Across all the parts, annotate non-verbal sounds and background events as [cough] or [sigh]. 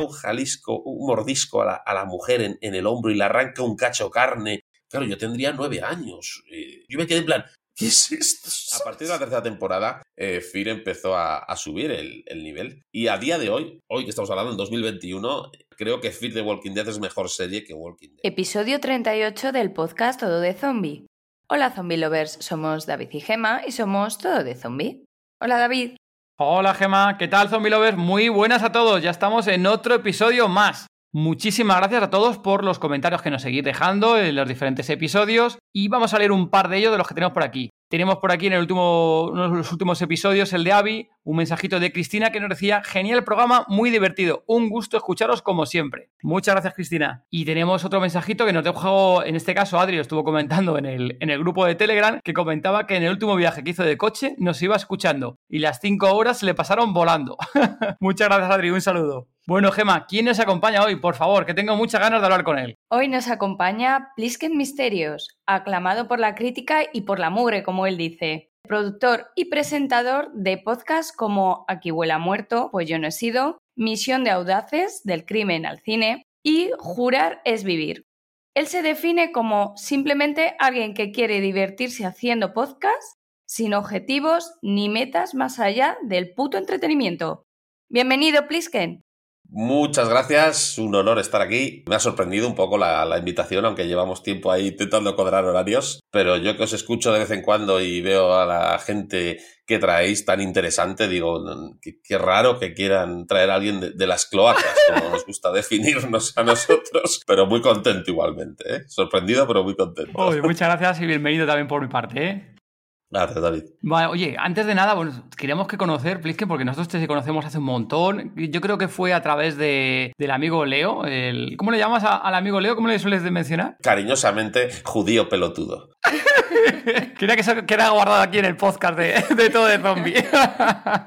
Pega un jalisco, un mordisco a la, mujer en, el hombro y le arranca un cacho carne. Claro, yo tendría nueve años. Eh, yo me quedé en plan, ¿qué es esto? A partir de la tercera temporada, eh, Fear empezó a, subir el, nivel. Y a día de hoy, hoy que estamos hablando en 2021, creo que Fear de Walking Dead es mejor serie que Walking Dead. Episodio 38 del podcast Todo de Zombie. Hola Zombie Lovers, somos David y Gema y somos Todo de Zombie. Hola David. Hola Gema, ¿qué tal Zombie Lovers? Muy buenas a todos, ya estamos en otro episodio más. Muchísimas gracias a todos por los comentarios que nos seguís dejando en los diferentes episodios y vamos a leer un par de ellos de los que tenemos por aquí. Tenemos por aquí en el último, uno de los últimos episodios el de Avi, un mensajito de Cristina que nos decía, genial programa, muy divertido, un gusto escucharos como siempre. Muchas gracias Cristina. Y tenemos otro mensajito que nos dejó, en este caso Adri estuvo comentando en el, en el grupo de Telegram, que comentaba que en el último viaje que hizo de coche nos iba escuchando y las cinco horas le pasaron volando. [laughs] Muchas gracias Adri, un saludo. Bueno, Gema, ¿quién nos acompaña hoy? Por favor, que tengo muchas ganas de hablar con él. Hoy nos acompaña Plisken Misterios, aclamado por la crítica y por la mugre, como él dice. Productor y presentador de podcasts como Aquí huela muerto, pues yo no he sido, Misión de Audaces, del crimen al cine, y Jurar es vivir. Él se define como simplemente alguien que quiere divertirse haciendo podcasts sin objetivos ni metas más allá del puto entretenimiento. Bienvenido, Plisken. Muchas gracias, un honor estar aquí. Me ha sorprendido un poco la, invitación, aunque llevamos tiempo ahí intentando cuadrar horarios, pero yo que os escucho de vez en cuando y veo a la gente que traéis tan interesante, digo, qué, raro que quieran traer a alguien de, las cloacas, [laughs] como nos gusta definirnos a nosotros, pero muy contento igualmente, ¿eh? sorprendido pero muy contento. muchas gracias y bienvenido también por mi parte. ¿eh? Gracias, David. Vale, oye, antes de nada, bueno, queríamos que conocer, Plisken, porque nosotros te conocemos hace un montón. Yo creo que fue a través de, del amigo Leo. El, ¿Cómo le llamas al amigo Leo? ¿Cómo le sueles mencionar? Cariñosamente, judío pelotudo. [laughs] Quería que se quedara guardado aquí en el podcast de, todo de zombie. [laughs]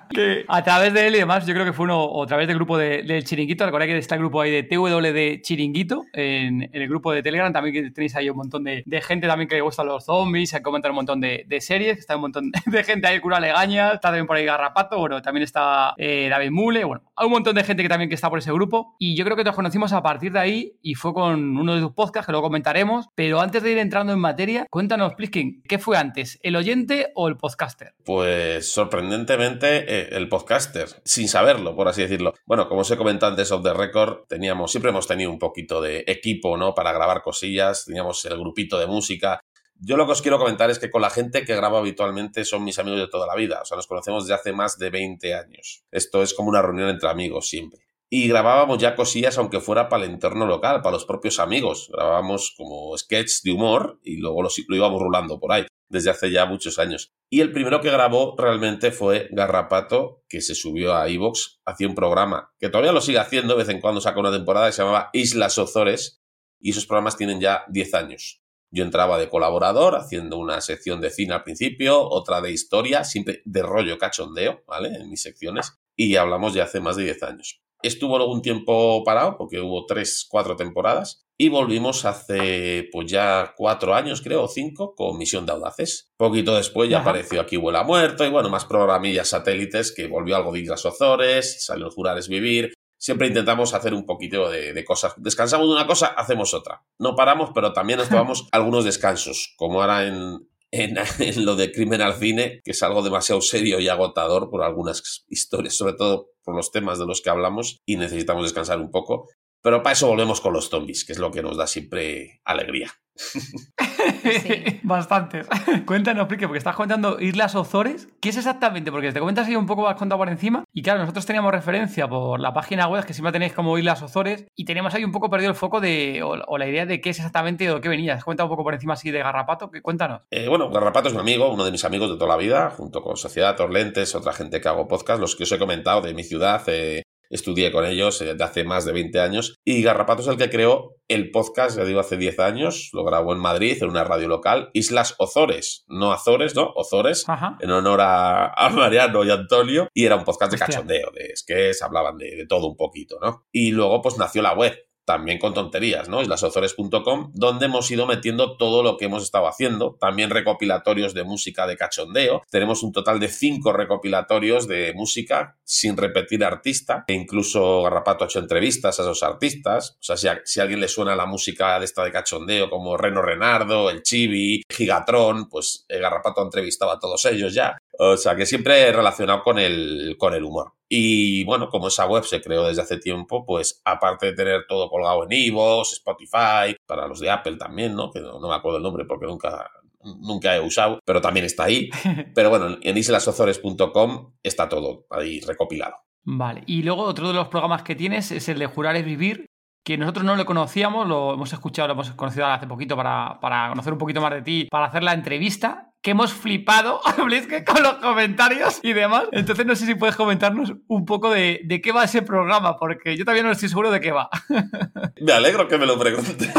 que a través de él y demás, yo creo que fue uno, o a través del grupo de, del Chiringuito, recuerda que está el grupo ahí de TWD Chiringuito, en, el grupo de Telegram, también que tenéis ahí un montón de, gente también que le gustan los zombies, se comentan un montón de, series, está un montón [laughs] de gente ahí, Cura Legaña, está también por ahí Garrapato, bueno, también está eh, David Mule, bueno, hay un montón de gente que también que está por ese grupo, y yo creo que nos conocimos a partir de ahí, y fue con uno de tus podcasts, que luego comentaremos, pero antes de ir entrando en materia, cuéntanos, Pliskin, ¿qué fue antes, el oyente o el podcaster? Pues sorprendentemente eh, el podcaster, sin saberlo, por así decirlo. Bueno, como os he comentado antes of the record, teníamos, siempre hemos tenido un poquito de equipo, ¿no? Para grabar cosillas, teníamos el grupito de música, yo lo que os quiero comentar es que con la gente que grabo habitualmente son mis amigos de toda la vida, o sea, nos conocemos desde hace más de 20 años. Esto es como una reunión entre amigos siempre. Y grabábamos ya cosillas aunque fuera para el entorno local, para los propios amigos. Grabábamos como sketches de humor y luego lo, lo íbamos rulando por ahí desde hace ya muchos años. Y el primero que grabó realmente fue Garrapato, que se subió a Evox, hacía un programa que todavía lo sigue haciendo, de vez en cuando saca una temporada que se llamaba Islas Ozores, y esos programas tienen ya 10 años. Yo entraba de colaborador haciendo una sección de cine al principio, otra de historia, siempre de rollo cachondeo, ¿vale? En mis secciones. Y hablamos ya hace más de 10 años. Estuvo luego un tiempo parado porque hubo tres, cuatro temporadas y volvimos hace pues ya cuatro años, creo, o cinco, con Misión de Audaces. Poquito después ya apareció Aquí Huela Muerto y bueno, más programillas satélites que volvió algo de Islas Ozores, salió Jurares Vivir. Siempre intentamos hacer un poquito de, cosas. Descansamos de una cosa, hacemos otra. No paramos, pero también nos tomamos [laughs] algunos descansos, como ahora en, [laughs] en, lo de crimen al cine, que es algo demasiado serio y agotador por algunas historias, sobre todo por los temas de los que hablamos, y necesitamos descansar un poco. Pero para eso volvemos con los zombies, que es lo que nos da siempre alegría. [laughs] [laughs] Bastantes. [laughs] Cuéntanos, Plique, porque estás contando Islas Ozores. ¿Qué es exactamente? Porque te comentas ahí un poco, has contado por encima. Y claro, nosotros teníamos referencia por la página web, que siempre tenéis como Islas Ozores, y teníamos ahí un poco perdido el foco de, o, la idea de qué es exactamente o de qué venías. Cuenta un poco por encima así de Garrapato. Cuéntanos. Eh, bueno, Garrapato es mi amigo, uno de mis amigos de toda la vida, junto con Sociedad Torlentes, otra gente que hago podcast, los que os he comentado de mi ciudad, eh, estudié con ellos desde eh, hace más de 20 años y Garrapato es el que creó el podcast, ya digo, hace 10 años, lo grabó en Madrid, en una radio local, Islas Ozores, no Azores, ¿no? Ozores, en honor a, Mariano y Antonio, y era un podcast de cachondeo, de que hablaban de, de todo un poquito, ¿no? Y luego pues nació la web, también con tonterías, ¿no? Islasozores.com, donde hemos ido metiendo todo lo que hemos estado haciendo, también recopilatorios de música de cachondeo. Tenemos un total de cinco recopilatorios de música sin repetir artista, e incluso Garrapato ha hecho entrevistas a esos artistas. O sea, si a, alguien le suena la música de esta de cachondeo, como Reno Renardo, El Chibi, Gigatron, pues eh, Garrapato ha entrevistado a todos ellos ya. O sea, que siempre relacionado con el, con el humor. Y bueno, como esa web se creó desde hace tiempo, pues aparte de tener todo colgado en Evox, Spotify, para los de Apple también, ¿no? Que no, me acuerdo el nombre porque nunca, nunca he usado, pero también está ahí. [laughs] Pero bueno, en islasozores.com está todo ahí recopilado. Vale, y luego otro de los programas que tienes es el de Jurar es Vivir, que nosotros no lo conocíamos, lo hemos escuchado, lo hemos conocido hace poquito para, para conocer un poquito más de ti, para hacer la entrevista que hemos flipado, [laughs] con los comentarios y demás. Entonces no sé si puedes comentarnos un poco de, de, qué va ese programa, porque yo todavía no estoy seguro de qué va. [laughs] Me alegro que me lo preguntes,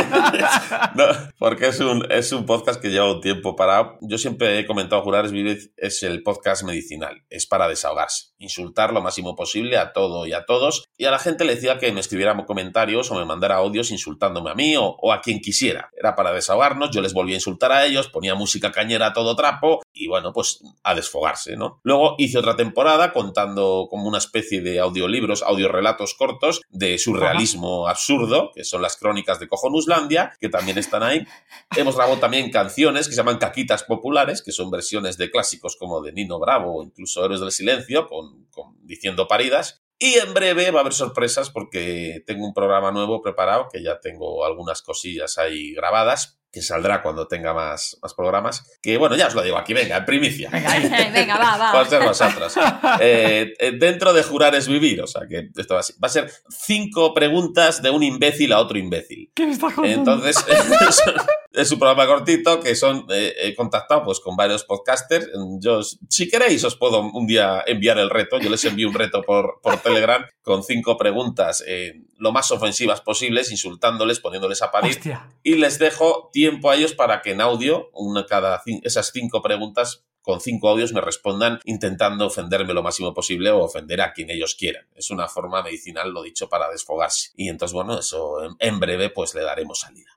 [laughs] porque es un, es un podcast que lleva un tiempo para... Yo siempre he comentado, Jurar es es el podcast medicinal, es para desahogarse, insultar lo máximo posible a todo y a todos, y a la gente le decía que me escribiera comentarios o me mandara audios insultándome a mí o, o a quien quisiera. Era para desahogarnos, yo les volvía a insultar a ellos, ponía música cañera a todo trapo y bueno, pues a desfogarse, ¿no? Luego hice otra temporada contando como una especie de audiolibros, audiorelatos cortos de surrealismo absurdo, que son las crónicas de Cojonuslandia, que también están ahí. Hemos grabado también canciones que se llaman caquitas populares, que son versiones de clásicos como de Nino Bravo o incluso Héroes del Silencio, con, con diciendo paridas. Y en breve va a haber sorpresas porque tengo un programa nuevo preparado, que ya tengo algunas cosillas ahí grabadas, que saldrá cuando tenga más, más programas. Que bueno, ya os lo digo aquí, venga, en primicia. Venga, [laughs] va, va. Va a ser vosotros. Eh, eh, dentro de jurar es vivir, o sea que esto va a, ser, cinco preguntas de un imbécil a otro imbécil. ¿Qué me está Entonces, [laughs] es un programa cortito que son, eh, he contactado pues con varios podcasters. Yo, si queréis, os puedo un día enviar el reto. Yo les envío un reto por, por Telegram con cinco preguntas lo más ofensivas posibles, insultándoles, poniéndoles a parir. Y les dejo tiempo a ellos para que en audio, una cada esas cinco preguntas con cinco audios me respondan intentando ofenderme lo máximo posible o ofender a quien ellos quieran. Es una forma medicinal, lo dicho, para desfogarse. Y entonces, bueno, eso en, breve pues le daremos salida.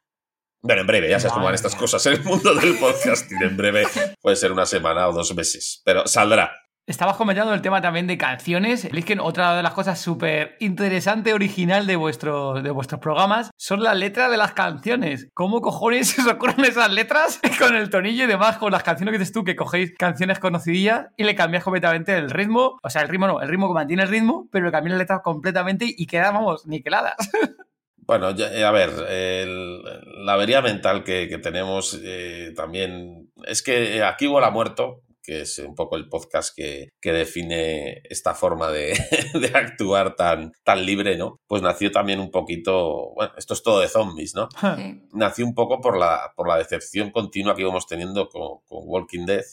Bueno, en breve, ya sabes cómo van estas cosas en el mundo del podcasting. En breve puede ser una semana o dos meses, pero saldrá. Estabas comentando el tema también de canciones. Es que otra de las cosas súper interesante, original de, vuestro, de vuestros programas son las letras de las canciones. ¿Cómo cojones [laughs] se os ocurren esas letras [laughs] con el tonillo y demás, con las canciones que dices tú, que cogéis canciones conocidillas y le cambiáis completamente el ritmo? O sea, el ritmo no, el ritmo que mantiene el ritmo, pero le cambiáis las letras completamente y quedan, vamos, niqueladas. [laughs] Bueno, eh, a ver, la avería mental que, tenemos eh, también es que aquí hubo la muerto, que es un poco el podcast que, define esta forma [laughs] de, actuar tan, tan libre, ¿no? Pues nació también un poquito, bueno, esto es todo de zombies, ¿no? Nació un poco por la, por la decepción continua que íbamos teniendo con, Walking Dead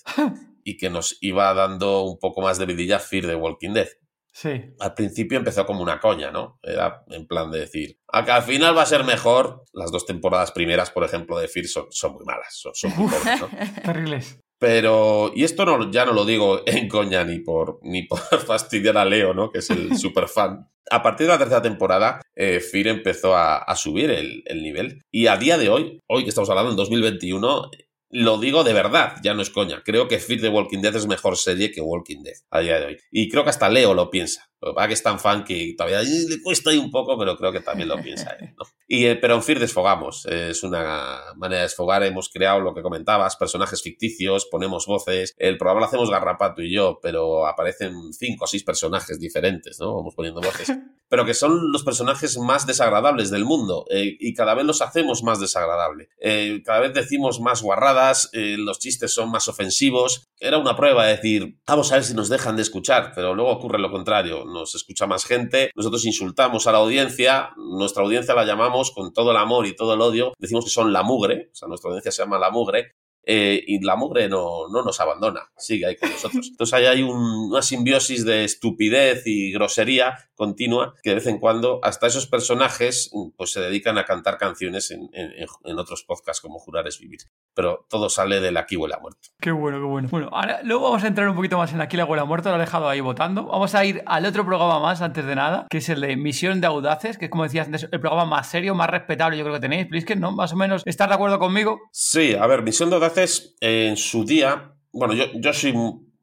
y que nos iba dando un poco más de vidilla Fear de Walking Dead. Sí. Al principio empezó como una coña, ¿no? Era en plan de decir, a que al final va a ser mejor. Las dos temporadas primeras, por ejemplo, de Fear son, muy malas, son, muy pobres, ¿no? [laughs] Terribles. Pero, y esto no, ya no lo digo en coña ni por, ni por [laughs] fastidiar a Leo, ¿no? Que es el [laughs] super fan. A partir de la tercera temporada, eh, Fear empezó a, subir el, nivel. Y a día de hoy, hoy que estamos hablando en 2021, lo digo de verdad, ya no es coña. Creo que Fear de Walking Dead es mejor serie que Walking Dead a día de hoy. Y creo que hasta Leo lo piensa. Lo que que es tan fan que todavía le cuesta ahí un poco, pero creo que también lo piensa él. ¿no? [laughs] Y, eh, pero en Fear desfogamos. Es una manera de desfogar. Hemos creado lo que comentabas, personajes ficticios, ponemos voces. El programa lo hacemos Garrapato y yo, pero aparecen cinco o seis personajes diferentes, ¿no? Vamos poniendo voces. [laughs] Pero que son los personajes más desagradables del mundo eh, y cada vez los hacemos más desagradables. Eh, cada vez decimos más guarradas, los chistes son más ofensivos. Era una prueba, de decir, vamos a ver si nos dejan de escuchar, pero luego ocurre lo contrario. Nos escucha más gente, nosotros insultamos a la audiencia, nuestra audiencia la llamamos con todo el amor y todo el odio, decimos que son la mugre, o sea, nuestra audiencia se llama la mugre, eh, y la mugre no, no, nos abandona, sigue ahí con nosotros. Entonces ahí hay una simbiosis de estupidez y grosería continua que de vez en cuando hasta esos personajes pues se dedican a cantar canciones en, en, otros podcasts como Jurar es Vivir. Pero todo sale del Aquí huele a muerto. Qué bueno, qué bueno. Bueno, ahora luego vamos a entrar un poquito más en Aquí huele a muerto, lo he dejado ahí votando. Vamos a ir al otro programa más antes de nada, que es el de Misión de Audaces, que es como decías antes, el programa más serio, más respetable yo creo que tenéis. que ¿no? Más o menos, ¿estás de acuerdo conmigo? Sí, a ver, Misión de Audaces en su día, bueno, yo, yo soy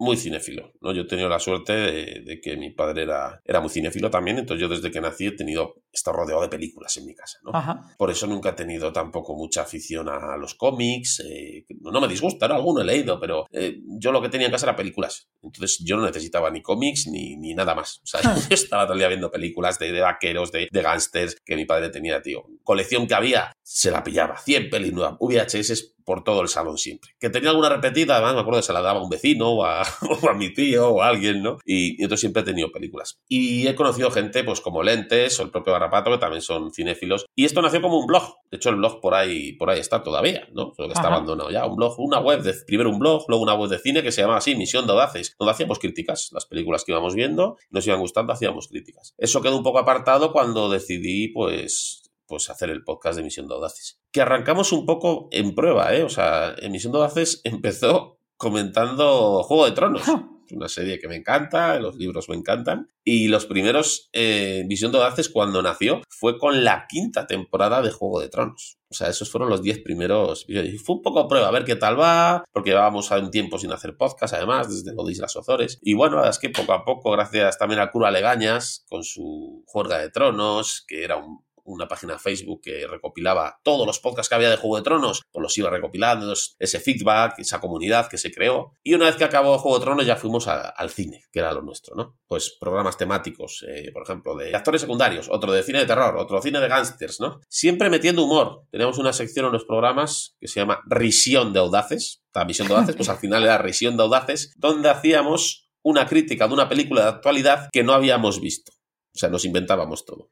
muy cinéfilo, ¿no? Yo he tenido la suerte de, que mi padre era, era muy cinéfilo también, entonces yo desde que nací he tenido, estado rodeado de películas en mi casa, ¿no? Por eso nunca he tenido tampoco mucha afición a los cómics, eh, no me disgusta, ¿no? Alguno he leído, pero eh, yo lo que tenía en casa era películas, entonces yo no necesitaba ni cómics ni, ni nada más, o sea, [laughs] yo estaba todo el día viendo películas de, de vaqueros, de, de gángsters que mi padre tenía, tío. Colección que había, se la pillaba, 100 pelis nuevas, VHS por todo el salón siempre. Que tenía alguna repetida, además me acuerdo que se la daba a un vecino o a, [laughs] mi tío o a alguien, ¿no? Y, entonces siempre he tenido películas. Y he conocido gente, pues como Lentes o el propio Garrapato, que también son cinéfilos. Y esto nació como un blog. De hecho, el blog por ahí, por ahí está todavía, ¿no? Solo que está abandonado ya. Un blog, una web, de, primero un blog, luego una web de cine que se llamaba así, Misión de Audaces, donde hacíamos críticas. Las películas que íbamos viendo, nos iban gustando, hacíamos críticas. Eso quedó un poco apartado cuando decidí, pues, pues hacer el podcast de Emisión de Audaces. Que arrancamos un poco en prueba, ¿eh? O sea, Emisión de Audaces [laughs] empezó comentando Juego de Tronos. Es una serie que me encanta, los libros me encantan. Y los primeros eh, Visión de Audaces cuando nació fue con la quinta temporada de Juego de Tronos. O sea, esos fueron los diez primeros Y fue un poco prueba, a ver qué tal va, porque llevábamos un tiempo sin hacer podcast, además, desde lo de Islas Ozores. Y bueno, la verdad es que poco a poco, gracias también a Cura Legañas, con su Juerga de Tronos, que era un una página de Facebook que recopilaba todos los podcasts que había de Juego de Tronos, pues los iba recopilando, ese feedback, esa comunidad que se creó. Y una vez que acabó Juego de Tronos ya fuimos al cine, que era lo nuestro, ¿no? Pues programas temáticos, eh, por ejemplo, de actores secundarios, otro de cine de terror, otro cine de gángsters, ¿no? Siempre metiendo humor. Teníamos una sección en los programas que se llama Risión de Audaces. La misión de Audaces, pues al final era Risión de Audaces, donde hacíamos una crítica de una película de actualidad que no habíamos visto. O sea, nos inventábamos todo.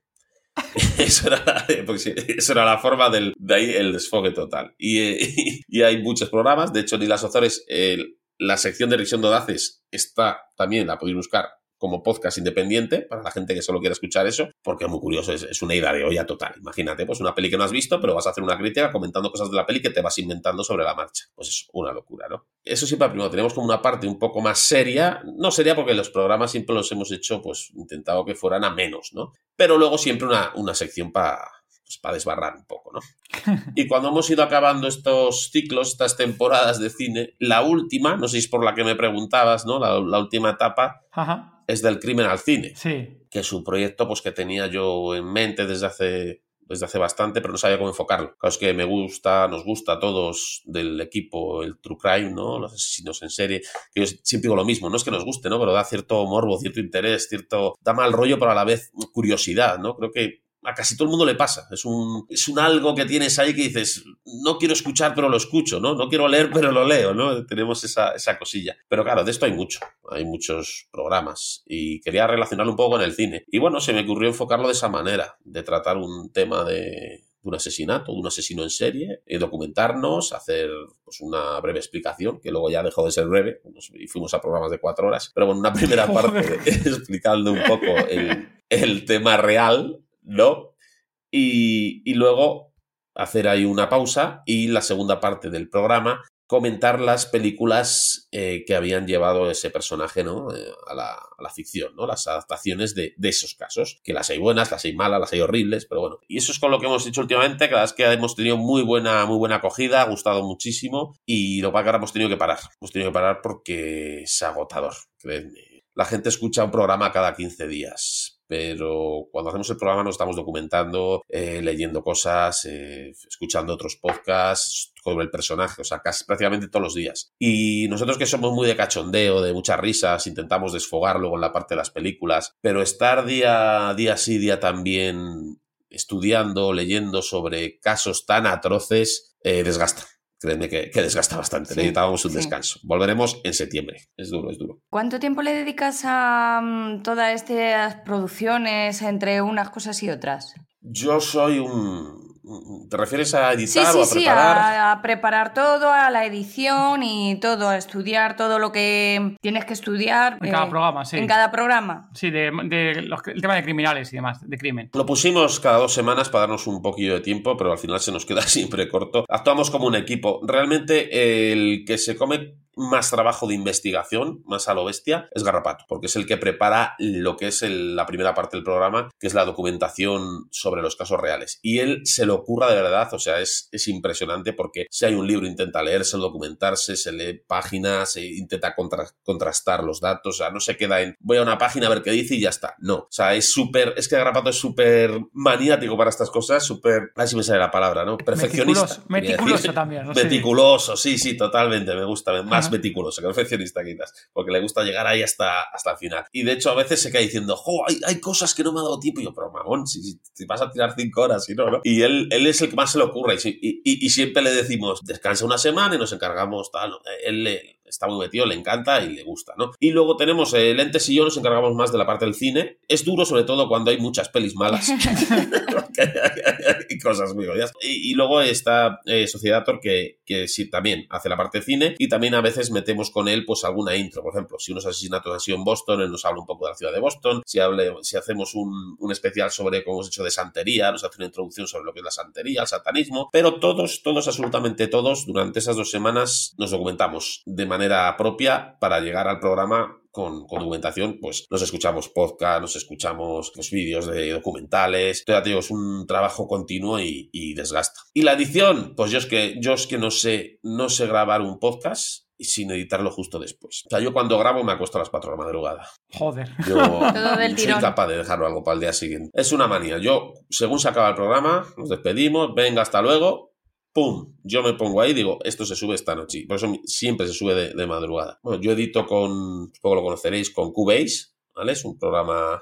[laughs] eso, era la, eso era la forma del, de ahí el desfogue total. Y, eh, [laughs] y, hay muchos programas, de hecho, ni las Ozores, la sección de revisión de Audaces está también, la podéis buscar como podcast independiente para la gente que solo quiera escuchar eso, porque es muy curioso, es, una idea de olla total. Imagínate, pues una peli que no has visto, pero vas a hacer una crítica comentando cosas de la peli que te vas inventando sobre la marcha. Pues es una locura, ¿no? Eso siempre primero tenemos como una parte un poco más seria, no sería porque los programas siempre los hemos hecho, pues intentado que fueran a menos, ¿no? Pero luego siempre una, una sección para pues, para desbarrar un poco, ¿no? [laughs] Y cuando hemos ido acabando estos ciclos, estas temporadas de cine, la última, no sé si es por la que me preguntabas, ¿no? La, última etapa es del crimen al cine. Sí. Que es un proyecto pues, que tenía yo en mente desde hace desde hace bastante, pero no sabía cómo enfocarlo. Claro, es que me gusta, nos gusta a todos del equipo el True Crime, ¿no? Los asesinos en serie, que yo siempre digo lo mismo, no es que nos guste, ¿no? Pero da cierto morbo, cierto interés, cierto... da mal rollo, pero a la vez curiosidad, ¿no? Creo que a casi todo el mundo le pasa. Es un, es un algo que tienes ahí que dices, no quiero escuchar, pero lo escucho, ¿no? No quiero leer, pero lo leo, ¿no? Tenemos esa, esa cosilla. Pero claro, de esto hay mucho. Hay muchos programas. Y quería relacionarlo un poco con el cine. Y bueno, se me ocurrió enfocarlo de esa manera, de tratar un tema de, un asesinato, de un asesino en serie, y documentarnos, hacer pues, una breve explicación, que luego ya dejó de ser breve, y fuimos a programas de cuatro horas, pero bueno, una primera [laughs] parte [laughs] explicando un poco el, el tema real ¿no? Y, luego hacer ahí una pausa y la segunda parte del programa comentar las películas eh, que habían llevado ese personaje ¿no? Eh, a, la, ficción, ¿no? las adaptaciones de, esos casos, que las hay buenas, las hay malas, las hay horribles, pero bueno. Y eso es con lo que hemos hecho últimamente, cada vez que hemos tenido muy buena, muy buena acogida, ha gustado muchísimo y lo que ahora hemos tenido que parar. Hemos tenido que parar porque es agotador, créeme la gente escucha un programa cada 15 días pero cuando hacemos el programa nos estamos documentando, eh, leyendo cosas, eh, escuchando otros podcasts sobre el personaje, o sea, casi prácticamente todos los días. Y nosotros que somos muy de cachondeo, de muchas risas, intentamos desfogar luego en la parte de las películas, pero estar día, día sí, día también estudiando, leyendo sobre casos tan atroces, eh, desgasta. Créeme que, desgasta bastante. Necesitábamos un descanso. Volveremos en septiembre. Es duro, es duro. ¿Cuánto tiempo le dedicas a mm, todas estas producciones entre unas cosas y otras? Yo soy un, ¿Te refieres a editar sí, o a sí, preparar? Sí, a, preparar todo, a la edición y todo, a estudiar todo lo que tienes que estudiar. En cada eh, programa, sí. En cada programa. Sí, de, el tema de criminales y demás, de crimen. Lo pusimos cada dos semanas para darnos un poquillo de tiempo, pero al final se nos queda [laughs] siempre corto. Actuamos como un equipo. Realmente el que se come más trabajo de investigación, más a lo bestia, es Garrapato, porque es el que prepara lo que es la primera parte del programa, que es la documentación sobre los casos reales. Y él se lo ocurra de verdad, o sea, es, es impresionante porque si hay un libro intenta leerse, documentarse, se lee páginas, se intenta contrastar los datos, o sea, no se queda en voy a una página a ver qué dice y ya está. No, o sea, es súper, es que Garrapato es súper maniático para estas cosas, súper, a ver si me sale la palabra, ¿no? Perfeccionista. Meticuloso, meticuloso también. No meticuloso, sí, sí, totalmente, me gusta, más meticuloso que perfeccionista quizás, porque le gusta llegar ahí hasta, hasta el final. Y de hecho a veces se cae diciendo, jo, hay, hay cosas que no me ha dado tiempo. Y yo, pero mamón, si, si, vas a tirar cinco horas y no, ¿no? Y él, él es el que más se le ocurre y, y, y, siempre le decimos, descansa una semana y nos encargamos tal. Él le, está muy metido, le encanta y le gusta, ¿no? Y luego tenemos eh, Lentes y yo nos encargamos más de la parte del cine. Es duro, sobre todo cuando hay muchas pelis malas [laughs] y cosas muy odias. Y, luego está eh, Sociedad que, que sí también hace la parte de cine y también a veces metemos con él pues alguna intro. Por ejemplo, si unos asesinatos han sido en Boston, él nos habla un poco de la ciudad de Boston. Si, hable, si hacemos un, un especial sobre cómo hemos hecho de santería, nos hace una introducción sobre lo que es la santería, el satanismo. Pero todos, todos, absolutamente todos, durante esas dos semanas nos documentamos de manera manera propia para llegar al programa con, documentación, pues nos escuchamos podcast, nos escuchamos los vídeos de documentales. Entonces, digo, es un trabajo continuo y, desgasta. Y la edición, pues yo es que, yo es que no sé, no sé grabar un podcast sin editarlo justo después. O sea, yo cuando grabo me acuesto a las 4 de la madrugada. Joder. Yo [laughs] soy capaz de dejarlo algo para el día siguiente. Es una manía. Yo, según se acaba el programa, nos despedimos, venga, hasta luego, ¡pum! Yo me pongo ahí y digo, esto se sube esta noche. Por eso siempre se sube de, madrugada. Bueno, yo edito con, supongo lo conoceréis, con Cubase, ¿vale? Es un programa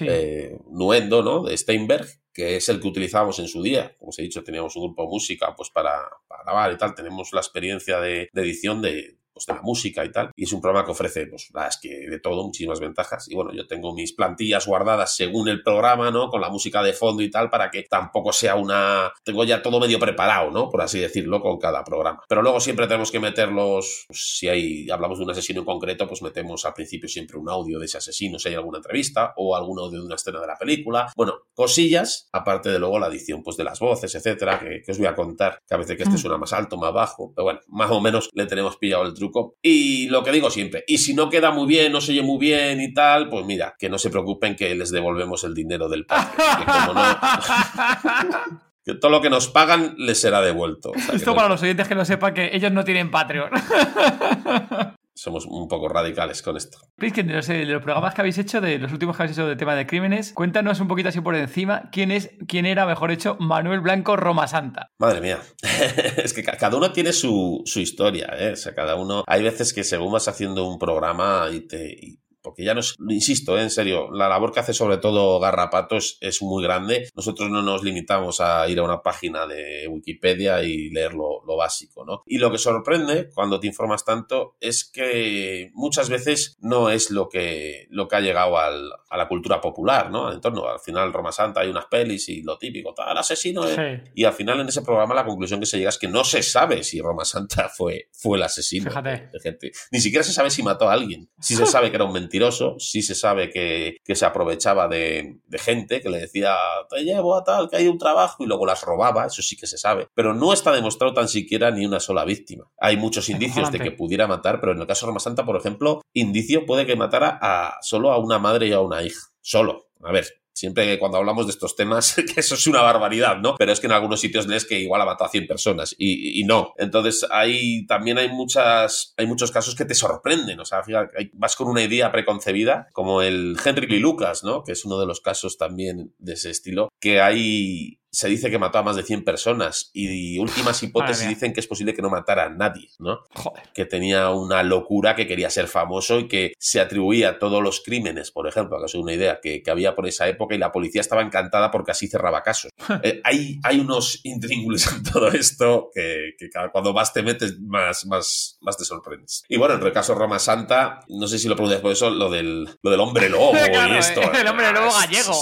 eh, nuendo, ¿no? De Steinberg, que es el que utilizábamos en su día. Como os he dicho, teníamos un grupo de música pues para, grabar y tal. Tenemos la experiencia de edición de, pues, de la música y tal. Y es un programa que ofrece, pues, la es que de todo, muchísimas ventajas. Y bueno, yo tengo mis plantillas guardadas según el programa, ¿no? Con la música de fondo y tal, para que tampoco sea una. Tengo ya todo medio preparado, ¿no? Por así decirlo, con cada programa. Pero luego siempre tenemos que meterlos, pues, si hay, hablamos de un asesino en concreto, pues metemos al principio siempre un audio de ese asesino, si hay alguna entrevista, o algún audio de una escena de la película. Bueno, cosillas, aparte de luego la edición, pues de las voces, etcétera, que, os voy a contar, que a veces que este suena más alto, más bajo, pero bueno, más o menos le tenemos pillado el truco y lo que digo siempre, y si no queda muy bien, no se oye muy bien y tal, pues mira, que no se preocupen que les devolvemos el dinero del podcast. Que como no... [laughs] que todo lo que nos pagan les será devuelto. Esto para los oyentes que lo sepan que ellos no tienen Patreon. [laughs] somos un poco radicales con esto. Prisken, de los, de los programas que habéis hecho, de los últimos que habéis hecho de tema de crímenes, cuéntanos un poquito así por encima quién es, quién era, mejor hecho, Manuel Blanco Roma Santa. Madre mía, [laughs] es que cada uno tiene su, su historia, ¿eh? O sea, cada uno, hay veces que según vas haciendo un programa y te, porque ya no insisto, ¿eh? en serio, la labor que hace sobre todo Garrapato es, muy grande. Nosotros no nos limitamos a ir a una página de Wikipedia y leer lo, básico, ¿no? Y lo que sorprende cuando te informas tanto es que muchas veces no es lo que, lo que ha llegado al, a la cultura popular, ¿no? Al entorno, al final Roma Santa hay unas pelis y lo típico, tal, asesino, ¿eh? Y al final en ese programa la conclusión que se llega es que no se sabe si Roma Santa fue, fue el asesino de, gente. Ni siquiera se sabe si mató a alguien. Si se sabe que era un mentiroso, sí se sabe que, se aprovechaba de, gente que le decía, te llevo a tal, que hay un trabajo, y luego las robaba, eso sí que se sabe. Pero no está demostrado tan siquiera ni una sola víctima. Hay muchos indicios de que pudiera matar, pero en el caso de Roma Santa, por ejemplo, indicio puede que matara a, solo a una madre y a una hija. Solo. A ver, Siempre que cuando hablamos de estos temas, [laughs] que eso es una barbaridad, ¿no? Pero es que en algunos sitios lees que igual ha matado a 100 personas y, no. Entonces, hay, también hay muchas, hay muchos casos que te sorprenden. O sea, fíjate, vas con una idea preconcebida, como el Henry Lee Lucas, ¿no? Que es uno de los casos también de ese estilo, que hay se dice que mató a más de 100 personas y últimas hipótesis dicen que es posible que no matara a nadie, ¿no? Joder. Que tenía una locura, que quería ser famoso y que se atribuía todos los crímenes, por ejemplo, que es una idea, que, había por esa época y la policía estaba encantada porque así cerraba casos. [laughs] Eh, hay, hay unos intríngulis en todo esto que, cuando más te metes, más, más, más te sorprendes. Y bueno, en el caso Roma Santa, no sé si lo pronuncias por eso, lo del, lo del hombre lobo [laughs] y esto. [laughs] El hombre lobo gallego.